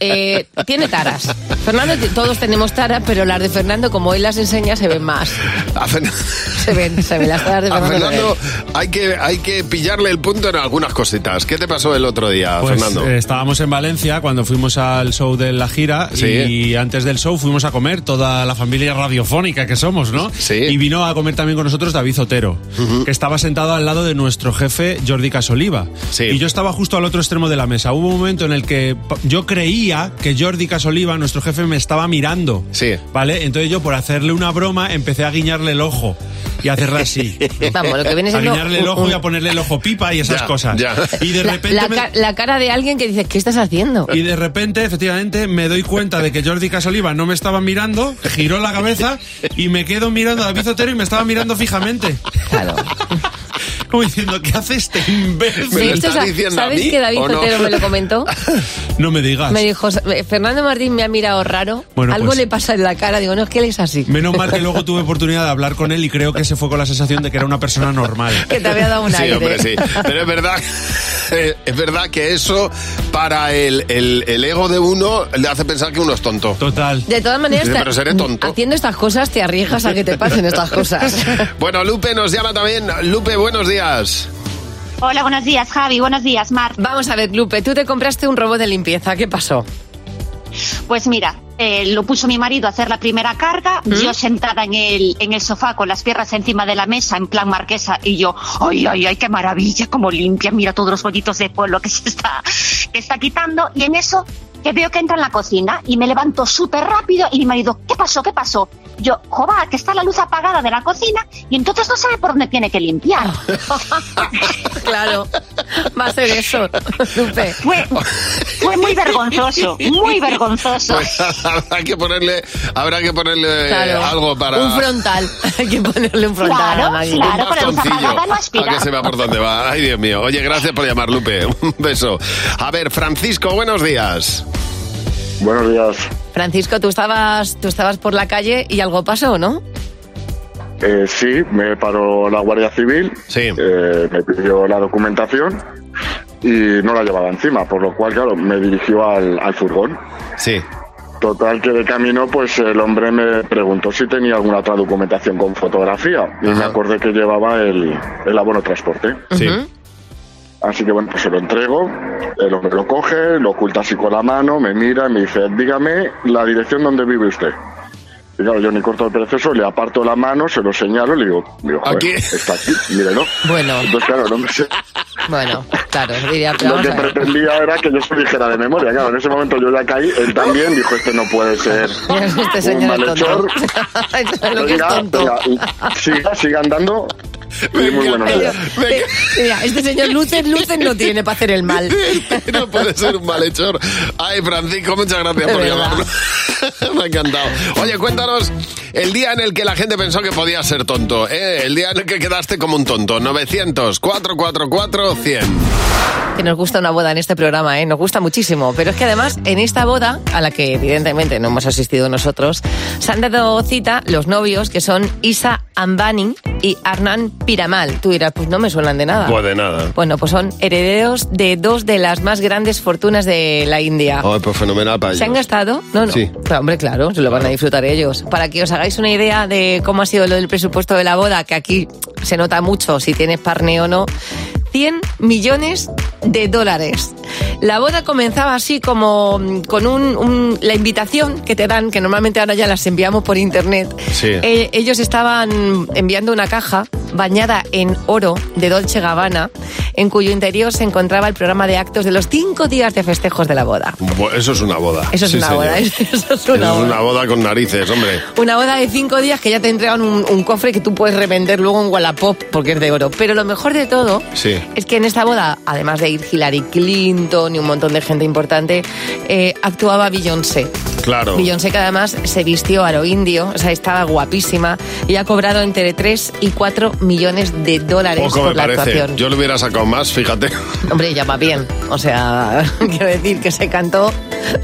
eh, tiene taras. Fernando, todos tenemos taras, pero las de Fernando, como él las enseña, se ven más. A, Se ven, se ven las taras de a Fernando. se Fernando hay que, hay que pillarle el punto en algunas cositas. ¿Qué te pasó el otro día, Pues Fernando? eh, estábamos en Valencia cuando fuimos al show de la gira Sí. y antes del show fuimos a comer toda la familia radiofónica que somos, ¿no? Sí. Y vino a comer también con nosotros David Otero, que estaba sentado al lado de nuestro jefe Jordi Casoliva. Sí. Y yo estaba justo al otro extremo de la mesa. Hubo un momento en el que yo creía que Jordi Casoliva, nuestro jefe, me estaba mirando. Sí. ¿Vale? Entonces yo, por hacerle una broma, empecé a guiñarle el ojo y a hacerle así. Vamos, lo que viene a siendo guiñarle el ojo un- y a ponerle el ojo pipa y esas Ya, cosas. ya. Y de La, repente la me- ca- la cara de alguien que dice, ¿qué estás haciendo? y de repente, efectivamente, me doy cuenta de que Jordi Casoliva no me estaba mirando, giró la cabeza y me quedo mirando a David Otero y me estaba mirando fijamente. Claro. Como diciendo, ¿qué hace este ¿Me imbécil? lo hecho, estás sa- diciendo a ¿sabes mí que David o no? Otero me lo comentó? No me digas. Me dijo, Fernando Martín me ha mirado raro, Bueno, algo pues- le pasa en la cara, digo, no, es que él es así. Menos mal que luego tuve oportunidad de hablar con él y creo que se fue con la sensación de que era una persona normal. Que te había dado un Sí, aire. hombre, sí. Pero es verdad, es verdad que eso para el, el- el ego de uno le hace pensar que uno es tonto. Total. De todas maneras, Dice, pero seré tonto. haciendo estas cosas te arriesgas a que te pasen estas cosas. Bueno, Lupe nos llama también. Lupe, buenos días. Hola, buenos días, Javi. Buenos días, Mar. Vamos a ver, Lupe, tú te compraste un robot de limpieza, ¿qué pasó? Pues mira, eh, lo puso mi marido a hacer la primera carga, ¿Mm? yo sentada en el, en el sofá con las piernas encima de la mesa, en plan marquesa, y yo, ay, ay, ay, qué maravilla, cómo limpia, mira todos los bollitos de polvo que se está, que está quitando, y en eso que veo que entra en la cocina y me levanto súper rápido y mi marido, ¿qué pasó? ¿Qué pasó? Yo, jova, que está la luz apagada de la cocina y entonces no sabe por dónde tiene que limpiar. Claro, va a ser eso, Lupe. Fue, fue muy vergonzoso, muy vergonzoso. Pues habrá que ponerle, habrá que ponerle Claro. algo para. Un frontal, hay que ponerle un frontal a la Claro, máquina. claro, con la luz bastoncillo, apagada no aspira. para que sepa por dónde va. Ay, Dios mío. Oye, gracias por llamar, Lupe. Un beso. A ver, Francisco, buenos días. Buenos días. Francisco, tú estabas, tú estabas por la calle y algo pasó, ¿no? Eh, sí, me paró la Guardia Civil, eh, me pidió la documentación y no la llevaba encima, por lo cual, claro, me dirigió al, al furgón. Sí. Total, que de camino, pues el hombre me preguntó si tenía alguna otra documentación con fotografía y me acordé que llevaba el, el abono transporte. Sí. Así que bueno, pues se lo entrego, el hombre lo coge, lo oculta así con la mano, me mira y me dice, dígame la dirección donde vive usted. Y claro, yo ni corto el proceso, le aparto la mano, se lo señalo y le digo, digo joder, Aquí. está aquí, mírelo. Bueno. Entonces, claro, no me sé. Bueno, claro, diría, pero Lo que pretendía era que yo se lo dijera de memoria. Claro, en ese momento yo ya caí, él también dijo, este no puede ser Este un señor es tonto. malhechor. Es lo que es Venga, tonto. venga, siga, siga andando. Sí, muy buenos días. Mira, este señor luces, luces no tiene para hacer el mal. No puede ser un malhechor. Ay, Francisco, muchas gracias por llamarnos. Me ha encantado. Oye, cuéntanos el día en el que la gente pensó que podía ser tonto. ¿eh? El día en el que quedaste como un tonto. 900 444 100. Que nos gusta una boda en este programa, ¿eh? Nos gusta muchísimo. Pero es que además, en esta boda, a la que evidentemente no hemos asistido nosotros, se han dado cita los novios que son Isa Ambani y Arnan Piramal. Tú dirás, pues no me suenan de nada. Pues de nada. Bueno, pues son herederos de dos de las más grandes fortunas de la India. Ay, pues fenomenal para ¿Se han ellos. gastado? No, no. Sí. Claro, hombre, claro, se lo van a disfrutar ellos. Para que os hagáis una idea de cómo ha sido lo del presupuesto de la boda, que aquí se nota mucho si tienes parne o no. 100 millones de dólares. La boda comenzaba así como mm, con un, un- la invitación que te dan, que normalmente ahora ya las enviamos por internet. Sí. Eh, ellos estaban enviando una caja bañada en oro de Dolce Gabbana, en cuyo interior se encontraba el programa de actos de los cinco días de festejos de la boda. Eso es una boda. Eso es Sí, una boda, eso es una Eso es boda. una boda con narices, hombre. Una boda de cinco días que ya te entregan un, un cofre que tú puedes revender luego en Wallapop porque es de oro. Pero lo mejor de todo Sí. Es que en esta boda, además de ir Hillary Clinton y un montón de gente importante, eh, actuaba Beyoncé. Claro. Beyoncé que además se vistió a lo indio, o sea, estaba guapísima y ha cobrado entre 3 y 4 millones de dólares Poco por me la parece. actuación. Yo le hubiera sacado más, fíjate. Hombre, ya va bien. O sea, quiero decir que se cantó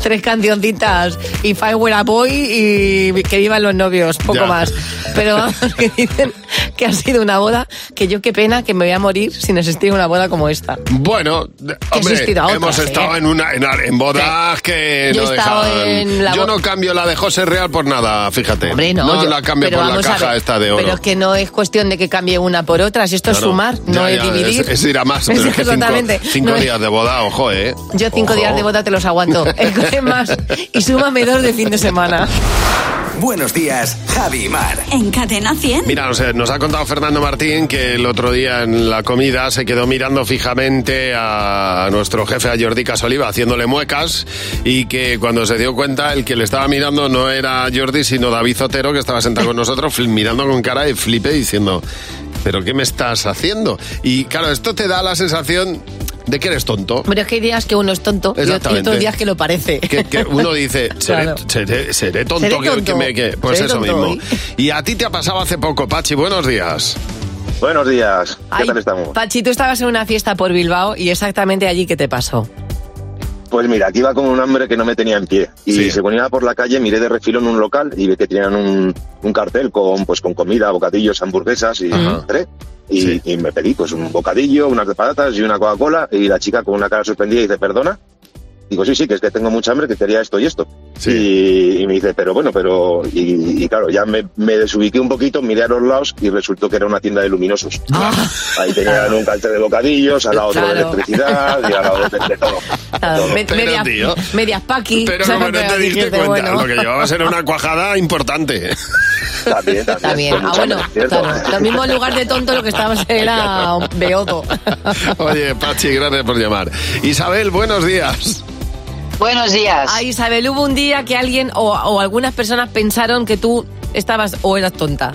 tres cancioncitas y If I Were a Boy y que vivan los novios, poco Ya. más. Pero vamos, que dicen que ha sido una boda que yo qué pena que me voy a morir sin asistir a una boda como esta. Bueno, hombre, otras, hemos ¿eh? estado en una en, en bodas que Yo no en la yo no cambio la de José Real por nada, fíjate. Hombre, no, yo- la cambio pero por la caja ver, esta de oro. Pero que no es cuestión de que cambie una por otra, si esto es sumar, no Ya, es ya, dividir. Es, es ir a más, pero es que cinco, Totalmente. cinco No es- días de boda, ojo, ¿eh? Yo cinco Ojo. días de boda te los aguanto. Es más, y súmame dos de fin de semana. Buenos días, Javi Mar. En Cadena 100. Mira, o sea, nos ha contado Fernando Martín que el otro día en la comida se quedó mirando fijamente a nuestro jefe, a Jordi Casoliva, haciéndole muecas y que cuando se dio cuenta el que le estaba mirando no era Jordi, sino David Zotero, que estaba sentado con nosotros, mirando con cara de flipe diciendo, ¿pero qué me estás haciendo? Y claro, esto te da la sensación de que eres tonto. Pero es que hay días que uno es tonto y Exactamente. otros días que lo parece. Que, que uno dice, seré, Claro. seré- seré tonto, Seré que- tonto. que me- que- pues Seré eso tonto mismo. hoy. Y a ti te ha pasado hace poco, Pachi, buenos días. Buenos días, ¿qué Ay, tal estamos? Pachi, tú estabas en una fiesta por Bilbao y exactamente allí, ¿qué te pasó? Pues mira, aquí iba con un hambre que no me tenía en pie. Y según iba por la calle, miré de refilón un local y vi que tenían un, un cartel con pues con comida, bocadillos, hamburguesas y Ajá. entré. Y, y me pedí pues un bocadillo, unas de patatas y una Coca-Cola. Y la chica con una cara sorprendida dice, ¿perdona? Digo, sí, sí, que es que tengo mucha hambre, que quería esto y esto. Y, y me dice, pero bueno, pero... Y, y claro, ya me, me desubiqué un poquito, miré a los lados y resultó que era una tienda de luminosos. Ahí tenían un cartel de bocadillos, al lado otro de Ah. Claro. electricidad y al lado de, de todo. Claro, me- Pero, medias, tío, medias paqui. Pero no te diste cuenta, bueno. lo que llevabas era una cuajada importante. También, Está bien. Ah, bueno, claro. Lo mismo en lugar de tonto lo que estabas era beodo. Oye, Pachi, gracias por llamar. Isabel, buenos días. Buenos días. Ay, Isabel, hubo un día que alguien o, o algunas personas pensaron que tú estabas o eras tonta.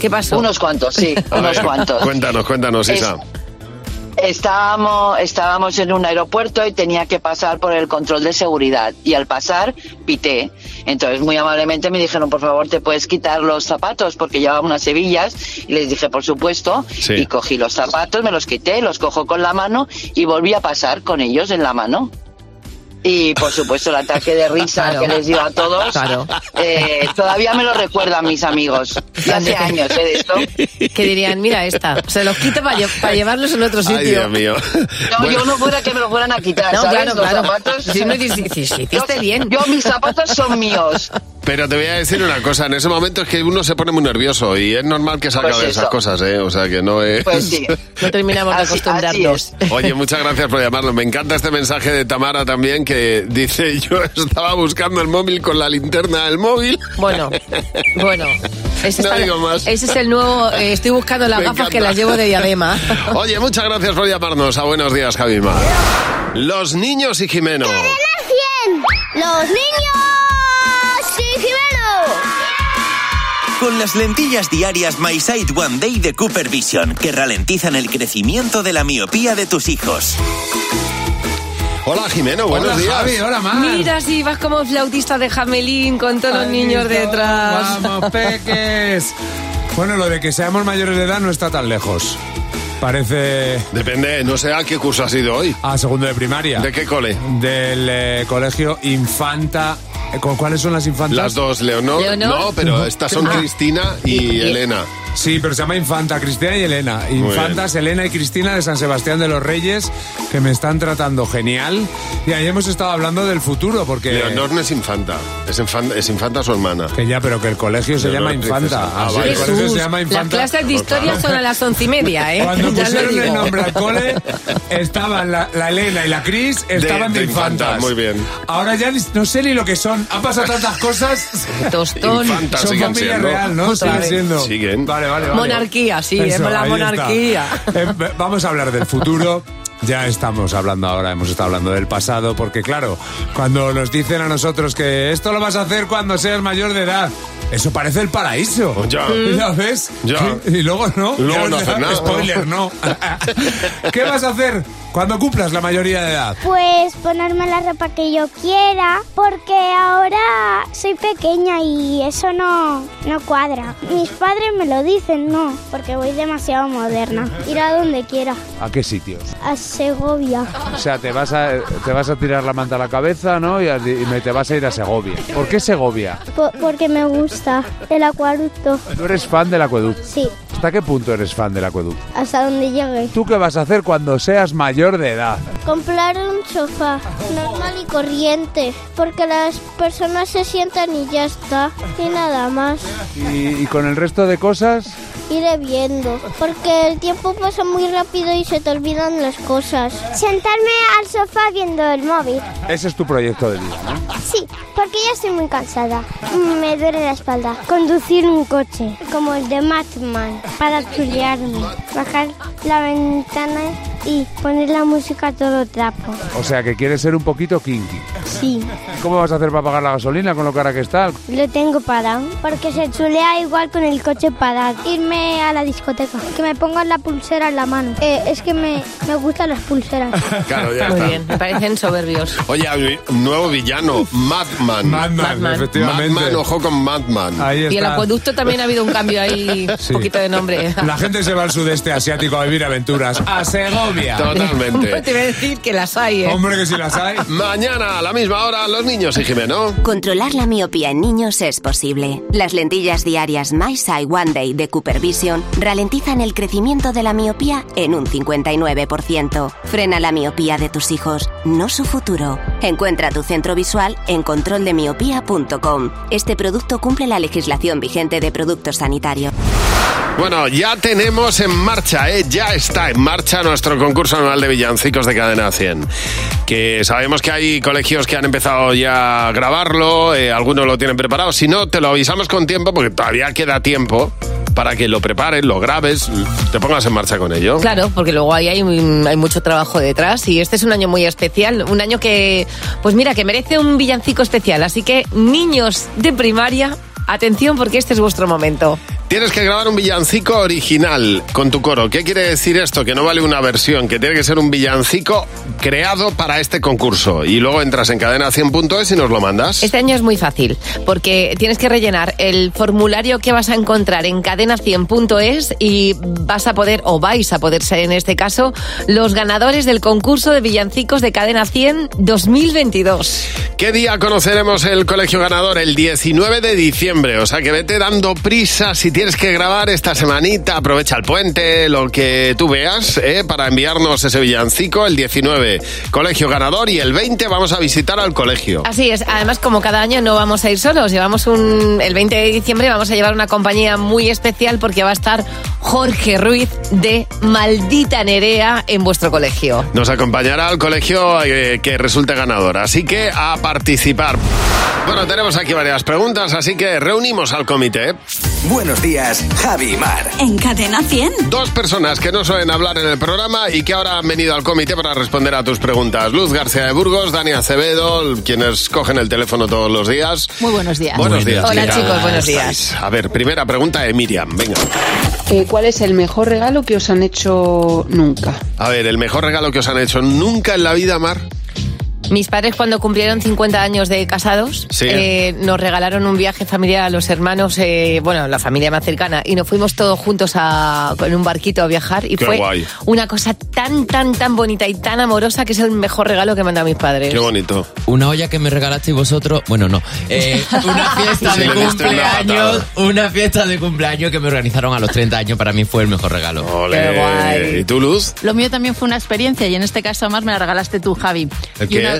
¿Qué pasó? Unos cuantos, sí, unos ver, cuantos. Cuéntanos, cuéntanos, Es- Isa. Estábamos, estábamos en un aeropuerto y tenía que pasar por el control de seguridad. Y al pasar, pité. Entonces, muy amablemente me dijeron, por favor, ¿te puedes quitar los zapatos? Porque llevaba unas hebillas. Y les dije, por supuesto. Sí. Y cogí los zapatos, me los quité, los cojo con la mano y volví a pasar con ellos en la mano. Y por supuesto el ataque de risa Claro. que les dio a todos, Claro. eh, todavía me lo recuerdan mis amigos. Y hace años ¿eh, de esto. Que dirían, mira esta, se los quita para, llevarlos en otro sitio. Ay, Dios mío. No, yo no fuera que me lo fueran a quitar, No, ¿sabes? claro, Los claro. zapatos. Si no dices, si- si hiciste Yo- bien. Yo, mis zapatos son míos. Pero te voy a decir una cosa, en ese momento es que uno se pone muy nervioso y es normal que salga Pues de esas cosas, ¿eh? O sea que no es... Pues sí. No terminamos de Así- acostumbrarnos. Oye, muchas gracias por llamarnos. Me encanta este mensaje de Tamara también que dice, yo estaba buscando el móvil con la linterna del móvil. Bueno, bueno. Ese, No está- digo más. ese es el nuevo. eh, estoy buscando las Me gafas encanta. que las llevo de diadema. Oye, muchas gracias por llamarnos. A buenos días, Javi Mar. Los niños y Jimeno. 100. Los niños y Jimeno. Con las lentillas diarias My Sight One Day de Cooper Vision, que ralentizan el crecimiento de la miopía de tus hijos. Hola Jimeno, buenos Hola, días. Javi, hola, Mar. Mira si vas como flautista de Jamelín con todos los niños detrás. Vamos, peques. Bueno, lo de que seamos mayores de edad no está tan lejos. Parece... Depende, no sé a qué curso has ido hoy. A segundo de primaria. ¿De qué cole? Del eh, colegio Infanta... eh, ¿Con cuáles son las infantas? Las dos, Leonor. ¿Leonor? No, pero estas son Ah. Cristina y, Elena. Sí, pero se llama Infanta, Cristina y Elena. Infantas, Elena y Cristina de San Sebastián de los Reyes, que me están tratando genial. Y ahí hemos estado hablando del futuro, porque... Leonor no es infanta, es infanta, es infanta su hermana. Que ya, pero que el colegio se Leonor llama es princesa. Infanta. Ah, Así, vale. el colegio Jesús, se llama Las Infanta. clases de historia son a las once y media, ¿eh? Cuando Ya pusieron el nombre al cole, estaban la, la Elena y la Cris, estaban de, de infantas, infantas. muy bien. Ahora ya no sé ni lo que son. Han pasado tantas cosas. Tostón. Infantas Son familia siendo. real, ¿no? Siguen siendo. Siguen. Vale, vale, vale. Monarquía, sí, Eso, es la monarquía. Eh, vamos a hablar del futuro. Ya estamos hablando ahora, hemos estado hablando del pasado, porque claro, cuando nos dicen a nosotros que esto lo vas a hacer cuando seas mayor de edad, eso parece el paraíso. Ya. ¿Ya ves? Ya. Y luego no. Luego no ya, haces nada. Spoiler, no. ¿Qué vas a hacer cuando cumplas la mayoría de edad? Pues ponerme la ropa que yo quiera, porque ahora soy pequeña y eso no, no cuadra. Mis padres me lo dicen, no, porque voy demasiado moderna. Ir a donde quiera, ¿A qué sitios? a Segovia. O sea, te vas a, te vas a tirar la manta a la cabeza, ¿no? Y, a- y me- te vas a ir a Segovia. ¿Por qué Segovia? Po- porque me gusta el acueducto. ¿Tú eres fan del acueducto? Sí, ¿Hasta qué punto eres fan del acueducto? hasta donde llegue. ¿Tú qué vas a hacer cuando seas mayor de edad? Comprar un sofá normal y corriente, porque las personas se sientan y ya está, y nada más. ¿Y, y con el resto de cosas? Iré viendo, porque el tiempo pasa muy rápido y se te olvidan las cosas. Sentarme al sofá viendo el móvil. Ese es tu proyecto de vida, ¿no? Sí, porque ya estoy muy cansada. Me duele la espalda. Conducir un coche, como el de Batman, para chulearme. Bajar la ventana y poner la música a todo trapo. O sea, que quieres ser un poquito kinky. Sí, ¿Cómo vas a hacer para pagar la gasolina con lo cara que está? lo tengo parado. Porque se chulea igual con el coche parado. Irme a la discoteca, que me pongan la pulsera en la mano. Eh, es que me, me gustan las pulseras. Claro, ya Muy está. bien, me parecen soberbios. Oye, un nuevo villano, Madman. Madman, Batman. efectivamente. Madman, ojo con Madman. Ahí Y el acueducto también ha habido un cambio ahí, Sí. un poquito de nombre. La gente se va al sudeste asiático a vivir aventuras. A Segovia. Totalmente. Te voy a decir que las hay, ¿eh? Hombre, que si las hay. Mañana a la misma hora, los niños y Jimeno. Controlar la miopía en niños es posible. Las lentillas diarias My Sight One Day de Cooper Vision ralentizan el crecimiento de la miopía en un 59%. Frena la miopía de tus hijos, no su futuro. Encuentra tu centro visual en controldemiopía.com. Este producto cumple la legislación vigente de productos sanitarios. Bueno, ya tenemos en marcha, ¿eh? ya está en marcha nuestro concurso anual de villancicos de Cadena 100. Que sabemos que hay colegios que han empezado ya a grabarlo, eh, algunos lo tienen preparado. Si no, te lo avisamos con tiempo porque todavía queda tiempo para que lo prepares, lo grabes, te pongas en marcha con ello. Claro, porque luego ahí hay, hay mucho trabajo detrás y este es un año muy especial, un año que, pues mira, que merece un villancico especial. Así que, niños de primaria, atención porque este es vuestro momento. Tienes que grabar un villancico original con tu coro. ¿Qué quiere decir esto? Que no vale una versión, que tiene que ser un villancico creado para este concurso. Y luego entras en cadena100.es y nos lo mandas. Este año es muy fácil, porque tienes que rellenar el formulario que vas a encontrar en cadena100.es y vas a poder, o vais a poder ser en este caso, los ganadores del concurso de villancicos de Cadena 100 2022. ¿Qué día conoceremos el colegio ganador? El 19 de diciembre. O sea que vete dando prisa si tienes que grabar esta semanita. Aprovecha el puente, lo que tú veas, ¿eh? para enviarnos ese villancico. El 19, colegio ganador. Y el 20 vamos a visitar al colegio. Así es, además como cada año no vamos a ir solos, llevamos un, el 20 de diciembre vamos a llevar una compañía muy especial porque va a estar Jorge Ruiz de Maldita Nerea en vuestro colegio. Nos acompañará al colegio eh, que resulte ganador. Así que a participar. Bueno, tenemos aquí varias preguntas, así que reunimos al comité. Buenos días. Días, Javi y Mar. En Cadena 100. Dos personas que no suelen hablar en el programa y que ahora han venido al comité para responder a tus preguntas. Luz García de Burgos, Dani Acevedo, quienes cogen el teléfono todos los días. Muy buenos días. Buenos días. Hola, ¿qué tal chicos, buenos estáis? A ver, primera pregunta de Miriam, venga. Eh, ¿Cuál es el mejor regalo que os han hecho nunca? A ver, el mejor regalo que os han hecho nunca en la vida, Mar. Mis padres cuando cumplieron 50 años de casados Sí. eh, nos regalaron un viaje familiar a los hermanos, eh, bueno, la familia más cercana, y nos fuimos todos juntos a, en un barquito a viajar y Qué fue guay. una cosa tan, tan, tan bonita y tan amorosa que es el mejor regalo que me han dado mis padres. Qué bonito. Una olla que me regalasteis vosotros, bueno, no, eh, una fiesta de cumpleaños, una fiesta de cumpleaños que me organizaron a los 30 años, para mí fue el mejor regalo. Ole. ¿Y tú, Luz? Lo mío también fue una experiencia y en este caso además me la regalaste tú, Javi. ¿El Y qué? Una,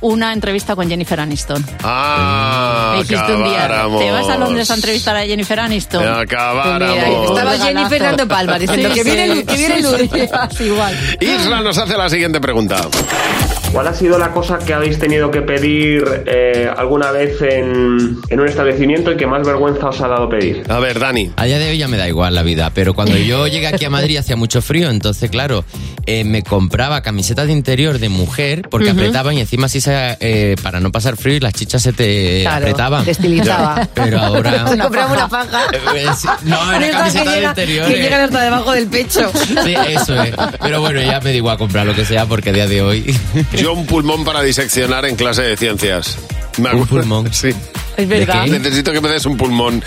una entrevista con Jennifer Aniston. Ah, me dijiste un día. ¿te vas a Londres a entrevistar a Jennifer Aniston? Acabáramos. Pues Estaba Jenny. Fernando Palma diciendo que viene Luz, que viene Luz. igual. Isla nos hace la siguiente pregunta. ¿Cuál ha sido la cosa que habéis tenido que pedir eh, alguna vez en, en un establecimiento y que más vergüenza os ha dado pedir? A ver, Dani. A día de hoy ya me da igual la vida, pero cuando yo llegué aquí a Madrid hacía mucho frío, entonces claro, eh, me compraba camisetas de interior de mujer porque Ujú. apretaban y encima así se, eh, para no pasar frío y las chichas se te Claro, apretaban. te estilizaba. Pero ahora... Te compraba una faja. Eh, sí, No, era camiseta que de interior. Que eh. llegan hasta debajo del pecho. Sí, eso es. Pero bueno, ya me da igual comprar lo que sea porque a día de hoy... Yo un pulmón para diseccionar en clase de ciencias. Me ¿Un pulmón? Sí. Es verdad. Necesito que me des un pulmón.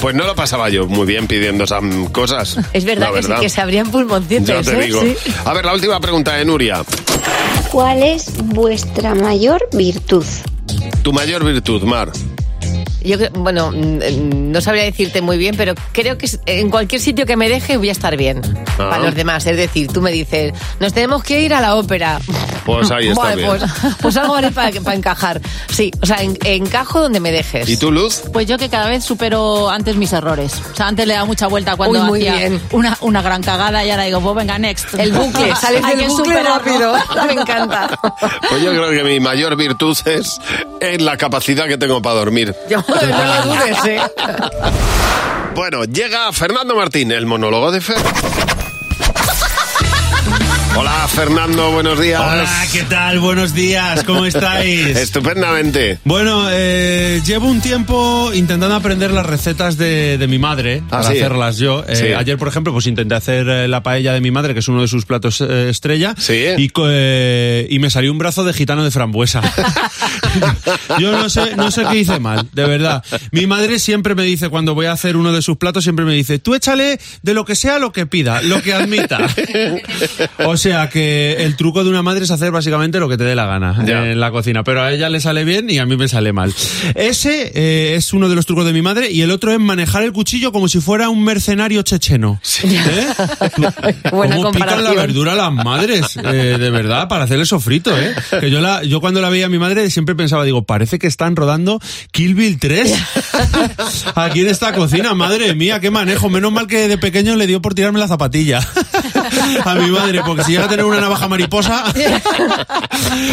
Pues no lo pasaba yo muy bien pidiendo esas cosas. Es verdad, que, sí, que se abrían pulmoncitos. Ya te ¿eh? digo. Sí. A ver, la última pregunta de Nuria. ¿Cuál es vuestra mayor virtud? Tu mayor virtud, Mar. Yo bueno, mm, no sabría decirte muy bien, pero creo que en cualquier sitio que me deje voy a estar bien Ah. para los demás. Es decir, tú me dices, nos tenemos que ir a la ópera. Pues ahí está Vale, bien. pues, pues algo haré para, para encajar. Sí, o sea, en- encajo donde me dejes. ¿Y tú, Luz? Pues yo que cada vez supero antes mis errores. O sea, antes le daba mucha vuelta cuando Uy, muy hacía bien. Una, una gran cagada y ahora digo, pues venga, next. El bucle, sales del bucle superarlo. rápido. Me encanta. Pues yo creo que mi mayor virtud es en la capacidad que tengo para dormir. Yo, no. Bueno, llega Fernando Martín, el monólogo de Fer. Hola, Fernando, buenos días. Hola, ¿qué tal? Buenos días, ¿cómo estáis? Estupendamente. Bueno, eh, llevo un tiempo intentando aprender las recetas de, de mi madre Ah, para sí. hacerlas yo. Eh, Sí. Ayer, por ejemplo, pues intenté hacer eh, la paella de mi madre, que es uno de sus platos estrella, y, eh, y me salió un brazo de gitano de frambuesa. yo no sé, no sé qué hice mal, de verdad. Mi madre siempre me dice, cuando voy a hacer uno de sus platos, siempre me dice, tú échale de lo que sea lo que pida, lo que admita. O sea que el truco de una madre es hacer básicamente lo que te dé la gana Ya. en la cocina, pero a ella le sale bien y a mí me sale mal. Ese eh, es uno de los trucos de mi madre y el otro es manejar el cuchillo como si fuera un mercenario checheno. ¿Eh? Buena ¿Cómo pican la verdura las madres? Eh, de verdad, para hacer el sofrito, ¿eh? Que yo, la, yo cuando la veía a mi madre siempre pensaba, digo, parece que están rodando Kill Bill 3 aquí en esta cocina. Madre mía, qué manejo. Menos mal que de pequeño le dio por tirarme la zapatilla a mi madre, porque si llega a tener una navaja mariposa...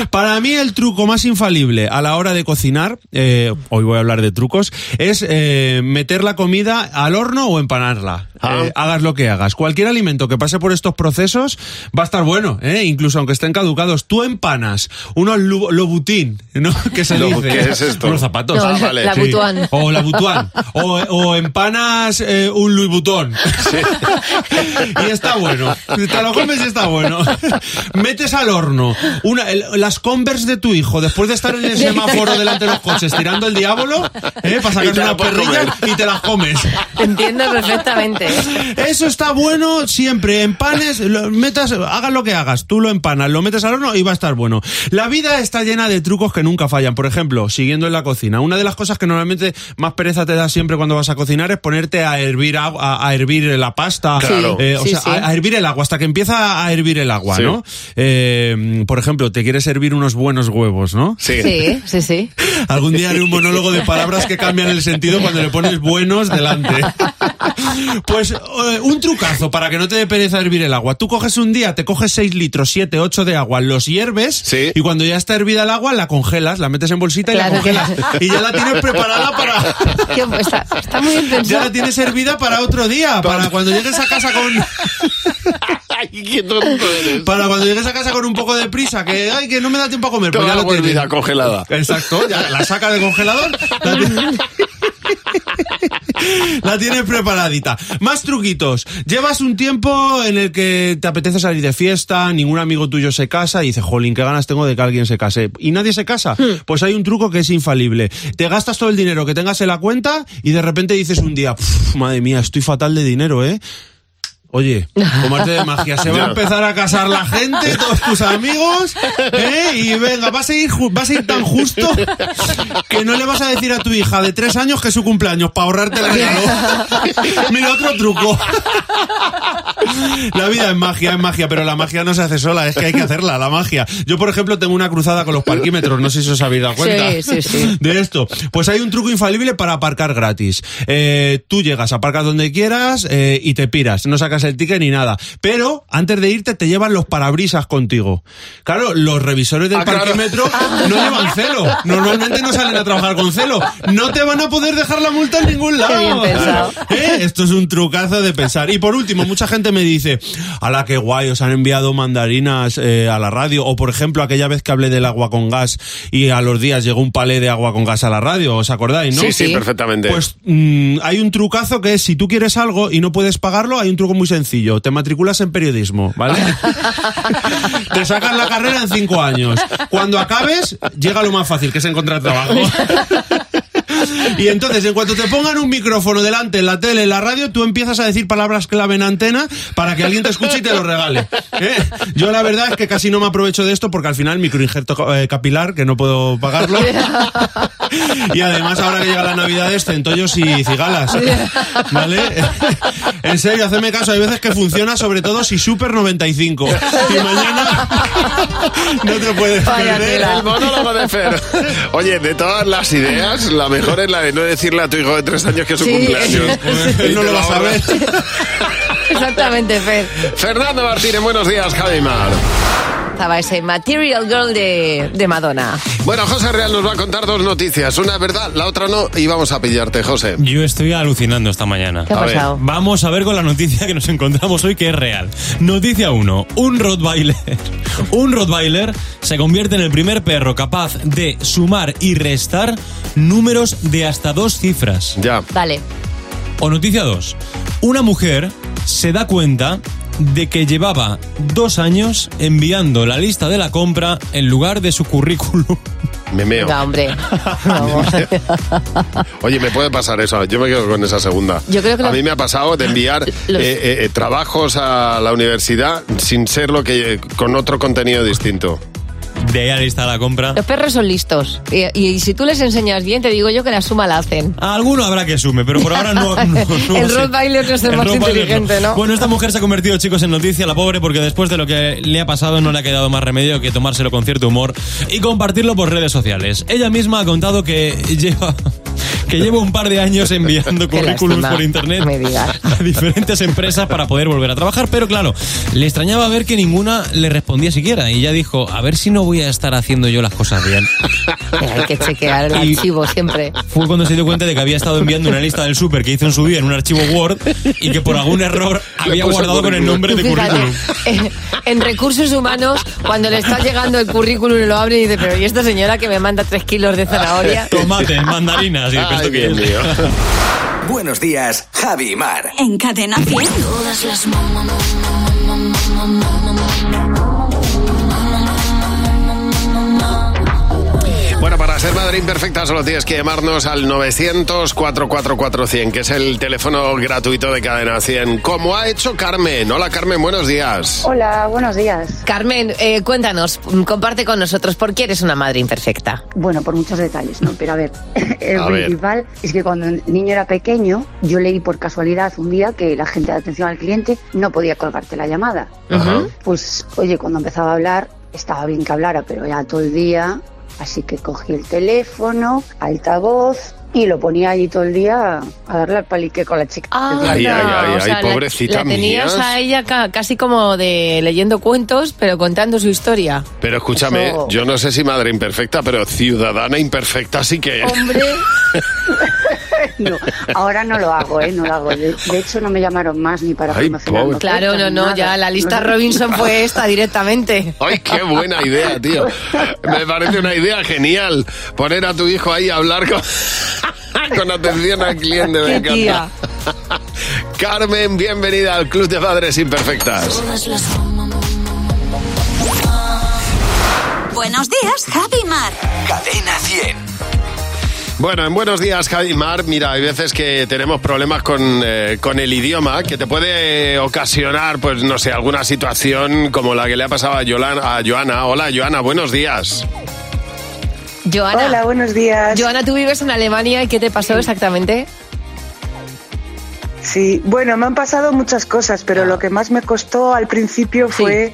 Para mí el truco más infalible a la hora de cocinar, eh, hoy voy a hablar de trucos, es eh, meter la comida al horno o empanarla. Eh, hagas lo que hagas. Cualquier alimento que pase por estos procesos va a estar bueno, ¿eh? incluso aunque estén caducados. Tú empanas unos lobutín, ¿no? ¿Qué se dice? ¿qué es esto? Unos zapatos. No, Ah, vale. la Sí. O la butuan. O, o empanas eh, un Louis Vuitton. y está bueno. Te lo comes y está bueno. Metes al horno una, el- las Converse de tu hijo después de estar en el semáforo delante de los coches tirando el diablo, ¿eh? para la una perrilla y te las comes. Entiendo perfectamente. Eso está bueno siempre. Empanes, lo metas, hagas lo que hagas. Tú lo empanas, lo metes al horno y va a estar bueno. La vida está llena de trucos que nunca fallan. Por ejemplo, siguiendo en la cocina. Una de las cosas que normalmente más pereza te da siempre cuando vas a cocinar es ponerte a hervir agua, a, a hervir la pasta. Claro. Eh, o Sí, sea, sí. A, a hervir el agua hasta que empieza a hervir el agua, Sí. ¿no? Eh, por ejemplo, te quieres hervir unos buenos huevos, ¿no? Sí, sí, sí. Algún día haré un monólogo de palabras que cambian el sentido cuando le pones buenos delante. Pues eh, un trucazo para que no te dé pereza hervir el agua. Tú coges un día, te coges 6 litros, 7, 8 de agua, los hierves y cuando ya está hervida el agua la congelas, la metes en bolsita y la congelas. Y ya la tienes preparada para... Tío, pues está, está muy bien Ya pensado. la tienes hervida para otro día, para cuando llegues a casa con... qué tonto eres. Para cuando llegues a casa con un poco de prisa, que ay, que no me da tiempo a comer, pues Toda ya lo agua tienes. hervida congelada. Exacto, ya la saca del congelador. La la tienes preparadita. Más truquitos. Llevas un tiempo en el que te apetece salir de fiesta, ningún amigo tuyo se casa y dice, jolín, qué ganas tengo de que alguien se case. Y nadie se casa. Pues hay un truco que es infalible. Te gastas todo el dinero que tengas en la cuenta y de repente dices un día, "Pf, madre mía, estoy fatal de dinero, ¿eh? Oye, como arte de magia, se va a empezar a casar la gente, todos tus amigos, ¿eh? Y venga, vas a ir, vas a ir tan justo que no le vas a decir a tu hija de tres años que es su cumpleaños para ahorrarte el regalo. Mira, otro truco. La vida es magia, es magia, pero la magia no se hace sola, es que hay que hacerla, la magia. Yo, por ejemplo, tengo una cruzada con los parquímetros, no sé si os habéis dado cuenta Sí, sí, sí. de esto. Pues hay un truco infalible para aparcar gratis. Eh, tú llegas, aparcas donde quieras eh, y te piras, no sacas el ticket ni nada. Pero antes de irte te llevan los parabrisas contigo. Claro, los revisores del Ah, claro. parquímetro no llevan celo. Normalmente no salen a trabajar con celo. No te van a poder dejar la multa en ningún lado. Qué bien pensado. ¿Eh? Esto es un trucazo de pensar. Y por último, mucha gente me dice, ala, qué guay, os han enviado mandarinas eh, a la radio. O por ejemplo, aquella vez que hablé del agua con gas y a los días llegó un palé de agua con gas a la radio, ¿os acordáis, no? Sí, sí, perfectamente. Pues mm, hay un trucazo que es, si tú quieres algo y no puedes pagarlo, hay un truco muy sencillo. Te matriculas en periodismo, ¿vale? te sacas la carrera en cinco años. Cuando acabes, llega lo más fácil, que es encontrar trabajo. Y entonces, en cuanto te pongan un micrófono delante, en la tele, en la radio, tú empiezas a decir palabras clave en antena para que alguien te escuche y te lo regale. ¿eh? Yo la verdad es que casi no me aprovecho de esto porque al final microinjerto eh, capilar, que no puedo pagarlo. Y además ahora que llega la Navidad es centollos y cigalas. ¿Vale? En serio, hacedme caso, hay veces que funciona sobre todo si Super 95. Y mañana no te puedes perder. El monólogo de Fer. Oye, de todas las ideas, la mejor es la de no decirle a tu hijo de tres años que es su Sí. cumpleaños. Él no lo va a ahorras. Exactamente, Fer. Fernando Martínez, buenos días, Javimar. Estaba ese Material Girl de, de Madonna. Bueno, José Real nos va a contar dos noticias. Una es verdad, la otra no, y vamos a pillarte, José. Yo estoy alucinando esta mañana. ¿Qué ha A ver. pasado? Vamos a ver con la noticia que nos encontramos hoy que es real. Noticia 1. Un Rottweiler. Un Rottweiler se convierte en el primer perro capaz de sumar y restar números de hasta dos cifras. Ya. Vale. O noticia 2. Una mujer se da cuenta de que llevaba dos años enviando la lista de la compra en lugar de su currículum. Me meo. Venga, hombre. Vamos. Oye, me puede pasar eso. Yo me quedo con esa segunda. Yo creo que a lo- mí me ha pasado de enviar Los- eh, eh, eh, trabajos a la universidad sin ser lo que con otro contenido distinto. De ahí a la lista de la compra. Los perros son listos. Y, y si tú les enseñas bien, te digo yo que la suma la hacen. A alguno habrá que sume, pero por ahora no. no, no el. Rottweiler no es el, más inteligente, ¿no? Bueno, esta mujer se ha convertido, chicos, en noticia, la pobre, porque después de lo que le ha pasado no le ha quedado más remedio que tomárselo con cierto humor y compartirlo por redes sociales. Ella misma ha contado que lleva que lleva un par de años enviando currículums lástima, por internet a diferentes empresas para poder volver a trabajar, pero claro, le extrañaba ver que ninguna le respondía siquiera y ya dijo, a ver si no voy a estar haciendo yo las cosas bien. Hay que chequear el Y- archivo siempre. Fue cuando se dio cuenta de que había estado enviando una lista del súper que hizo en su día en un archivo Word y que por algún error había guardado con el nombre de currículum. en recursos humanos, cuando le está llegando el currículum y lo abre y dice, pero ¿y esta señora que me manda tres kilos de zanahoria? Tomates, mandarinas y Ay, que mío. Buenos días, Javi y Mar. En Cadena 100. Todas las Bueno, para ser madre imperfecta solo tienes que llamarnos al 900-444-100, que es el teléfono gratuito de Cadena 100, como ha hecho Carmen. Hola Carmen, buenos días. Hola, buenos días. Carmen, eh, cuéntanos, mm, comparte con nosotros, ¿por qué eres una madre imperfecta? Bueno, por muchos detalles, ¿no? Pero a ver, el A ver. principal es que cuando el niño era pequeño, yo leí por casualidad un día que la gente de atención al cliente no podía colgarte la llamada. Ajá. Pues, oye, cuando empezaba a hablar, estaba bien que hablara, pero ya todo el día, así que cogí el teléfono, altavoz, y lo ponía allí todo el día a darle al palique con la chica. Ay, ay, ay, O sea, ay, la- pobrecita La tenías mía. a ella ca- casi como de leyendo cuentos, pero contando su historia. Pero escúchame, Eso- yo no sé si madre imperfecta, pero ciudadana imperfecta sí que es. Hombre, No, ahora no lo hago, ¿eh? No lo hago. De, de hecho, no me llamaron más ni para Ay, promocionar pobre. claro, no, no, nada. ya la lista. Robinson fue esta directamente. ¡Ay, qué buena idea, tío! Me parece una idea genial. Poner a tu hijo ahí a hablar con, con atención al cliente. Me Qué encanta. tía. Carmen, bienvenida al Club de Padres Imperfectas. Buenos días, Javi y Mar. Cadena 100. Bueno, en Buenos Días, Javimar, mira, hay veces que tenemos problemas con, eh, con el idioma que te puede ocasionar, pues no sé, alguna situación como la que le ha pasado a, Yolan- a Joana. Hola, Joana, buenos días. Joana. Hola, buenos días. Joana, tú vives en Alemania y ¿qué te pasó exactamente? Sí, bueno, me han pasado muchas cosas, pero lo que más me costó al principio fue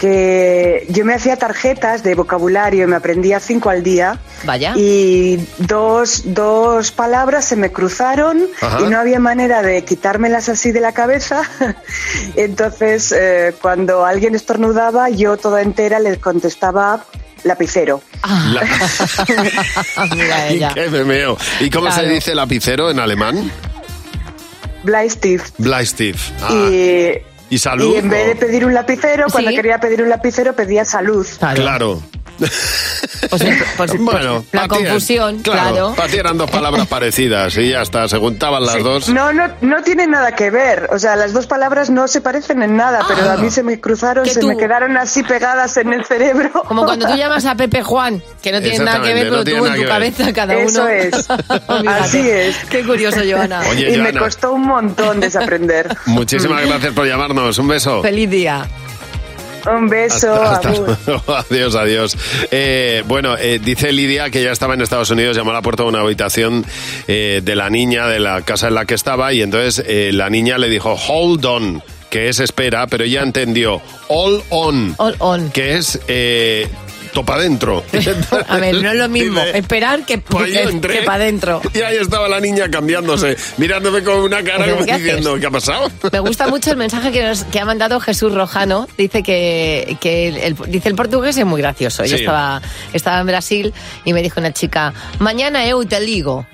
que yo me hacía tarjetas de vocabulario, me aprendía cinco al día. Vaya. Y dos, dos palabras se me cruzaron Ajá. y no había manera de quitármelas así de la cabeza. Entonces, eh, cuando alguien estornudaba, yo toda entera le contestaba lapicero. Mira ella. Qué memeo. ¿Y cómo se dice lapicero en alemán? Bleistift. Bleistift. Ah, Y, ¿Y salud? y en vez de pedir un lapicero, cuando Sí. quería pedir un lapicero, pedía salud. Claro. Pues, bueno, la confusión, claro. Ti eran dos palabras parecidas y ya está, se juntaban las Sí. dos. No, no, no tiene nada que ver. O sea, las dos palabras no se parecen en nada, pero a mí se me cruzaron, se tú- me quedaron así pegadas en el cerebro. Como cuando tú llamas a Pepe Juan, que no tiene nada que ver, pero no tú en tu cabeza cada uno. Eso es. Así es. Qué curioso, Joana. Oye, y me costó un montón desaprender. Muchísimas gracias por llamarnos. Un beso. Feliz día. Un beso. Hasta- hasta adiós, adiós. Eh, bueno, eh, dice Lidia que ya estaba en Estados Unidos, llamó a la puerta de una habitación eh, de la niña de la casa en la que estaba y entonces eh, la niña le dijo hold on, que es espera, pero ella entendió all on, All on. que es eh, topa adentro. A ver, no es lo mismo esperar que, Pues entré para adentro. Y ahí estaba la niña cambiándose, mirándome con una cara como ¿qué diciendo, haces? ¿qué ha pasado? Me gusta mucho el mensaje que, nos, que ha mandado Jesús Rojano. Dice que, que el, el- dice el portugués es muy gracioso. Yo estaba, estaba en Brasil y me dijo una chica, mañana eu te ligo.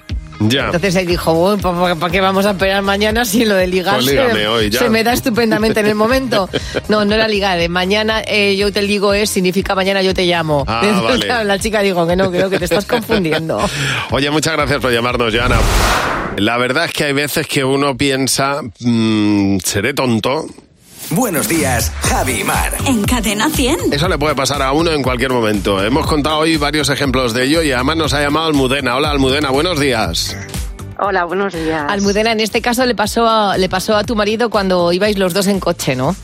Ya. Entonces él dijo, bueno, ¿para, qué vamos a esperar mañana si lo de ligar Pues se- hoy, ya. se me da estupendamente en el momento? No, no era ligar. eh, Mañana eh, yo te ligo es, significa mañana yo te llamo. Ah, Entonces, vale. claro, la chica dijo que no, creo que te estás confundiendo. Oye, muchas gracias por llamarnos, Joana. La verdad es que hay veces que uno piensa, mm, seré tonto. Buenos días, Javi y Mar. En Cadena 100. Eso le puede pasar a uno en cualquier momento. Hemos contado hoy varios ejemplos de ello y además nos ha llamado Almudena. Hola, Almudena, buenos días. Hola, buenos días. Almudena, en este caso le pasó, a, le pasó a tu marido cuando ibais los dos en coche, ¿no?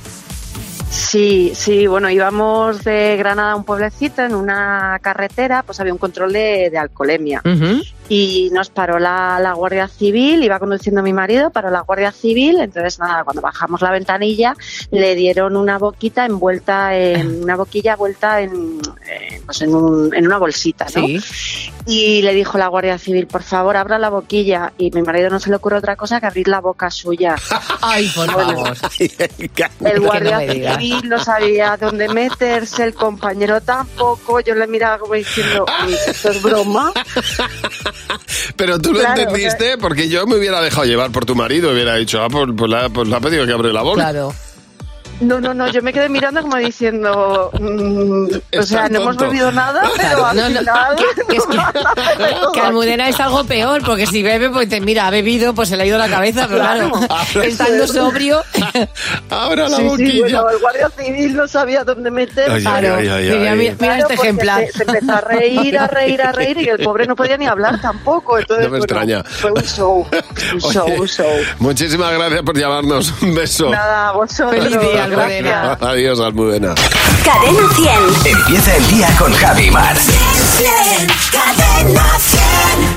Sí, sí, bueno, íbamos de Granada a un pueblecito en una carretera, pues había un control de, de alcoholemia. Y nos paró la, la Guardia Civil, iba conduciendo mi marido, paró la Guardia Civil, entonces nada, cuando bajamos la ventanilla le dieron una boquita envuelta en una boquilla vuelta en, eh, pues en, un- en una bolsita, ¿no? Y le dijo la Guardia Civil, por favor, abra la boquilla. Y mi marido no se le ocurre otra cosa que abrir la boca suya. Ay, por favor. El guardia civil no sabía dónde meterse, el compañero tampoco. Yo le miraba como diciendo, ¿esto es broma? Pero tú lo Claro, entendiste porque yo me hubiera dejado llevar por tu marido y hubiera dicho, ah, pues, pues, la, pues le ha pedido que abre la boca. Claro. No, no, no, yo me quedé mirando como diciendo, mm, o sea, no hemos bebido nada, pero al No, no, final... que, es que, que Almudena es algo peor, porque si bebe, pues te mira, ha bebido, pues se le ha ido la cabeza, pero claro, Claro. estando sobrio. Abra la Sí, sí, bueno, el guardia civil no sabía dónde meterse. Ay, ay, ay, ay, Mira, ay. mira, mira este ejemplar. Se, se empezó a reír, a reír, a reír y el pobre no podía ni hablar tampoco. Entonces, No me bueno, extraña. Fue un show, un show, un show. Muchísimas gracias por llamarnos. Un beso. Nada, vosotros. Feliz día. Almudena. Adiós, Almudena. Cadena 100. Empieza el día con Javi Mar. Cadena 100.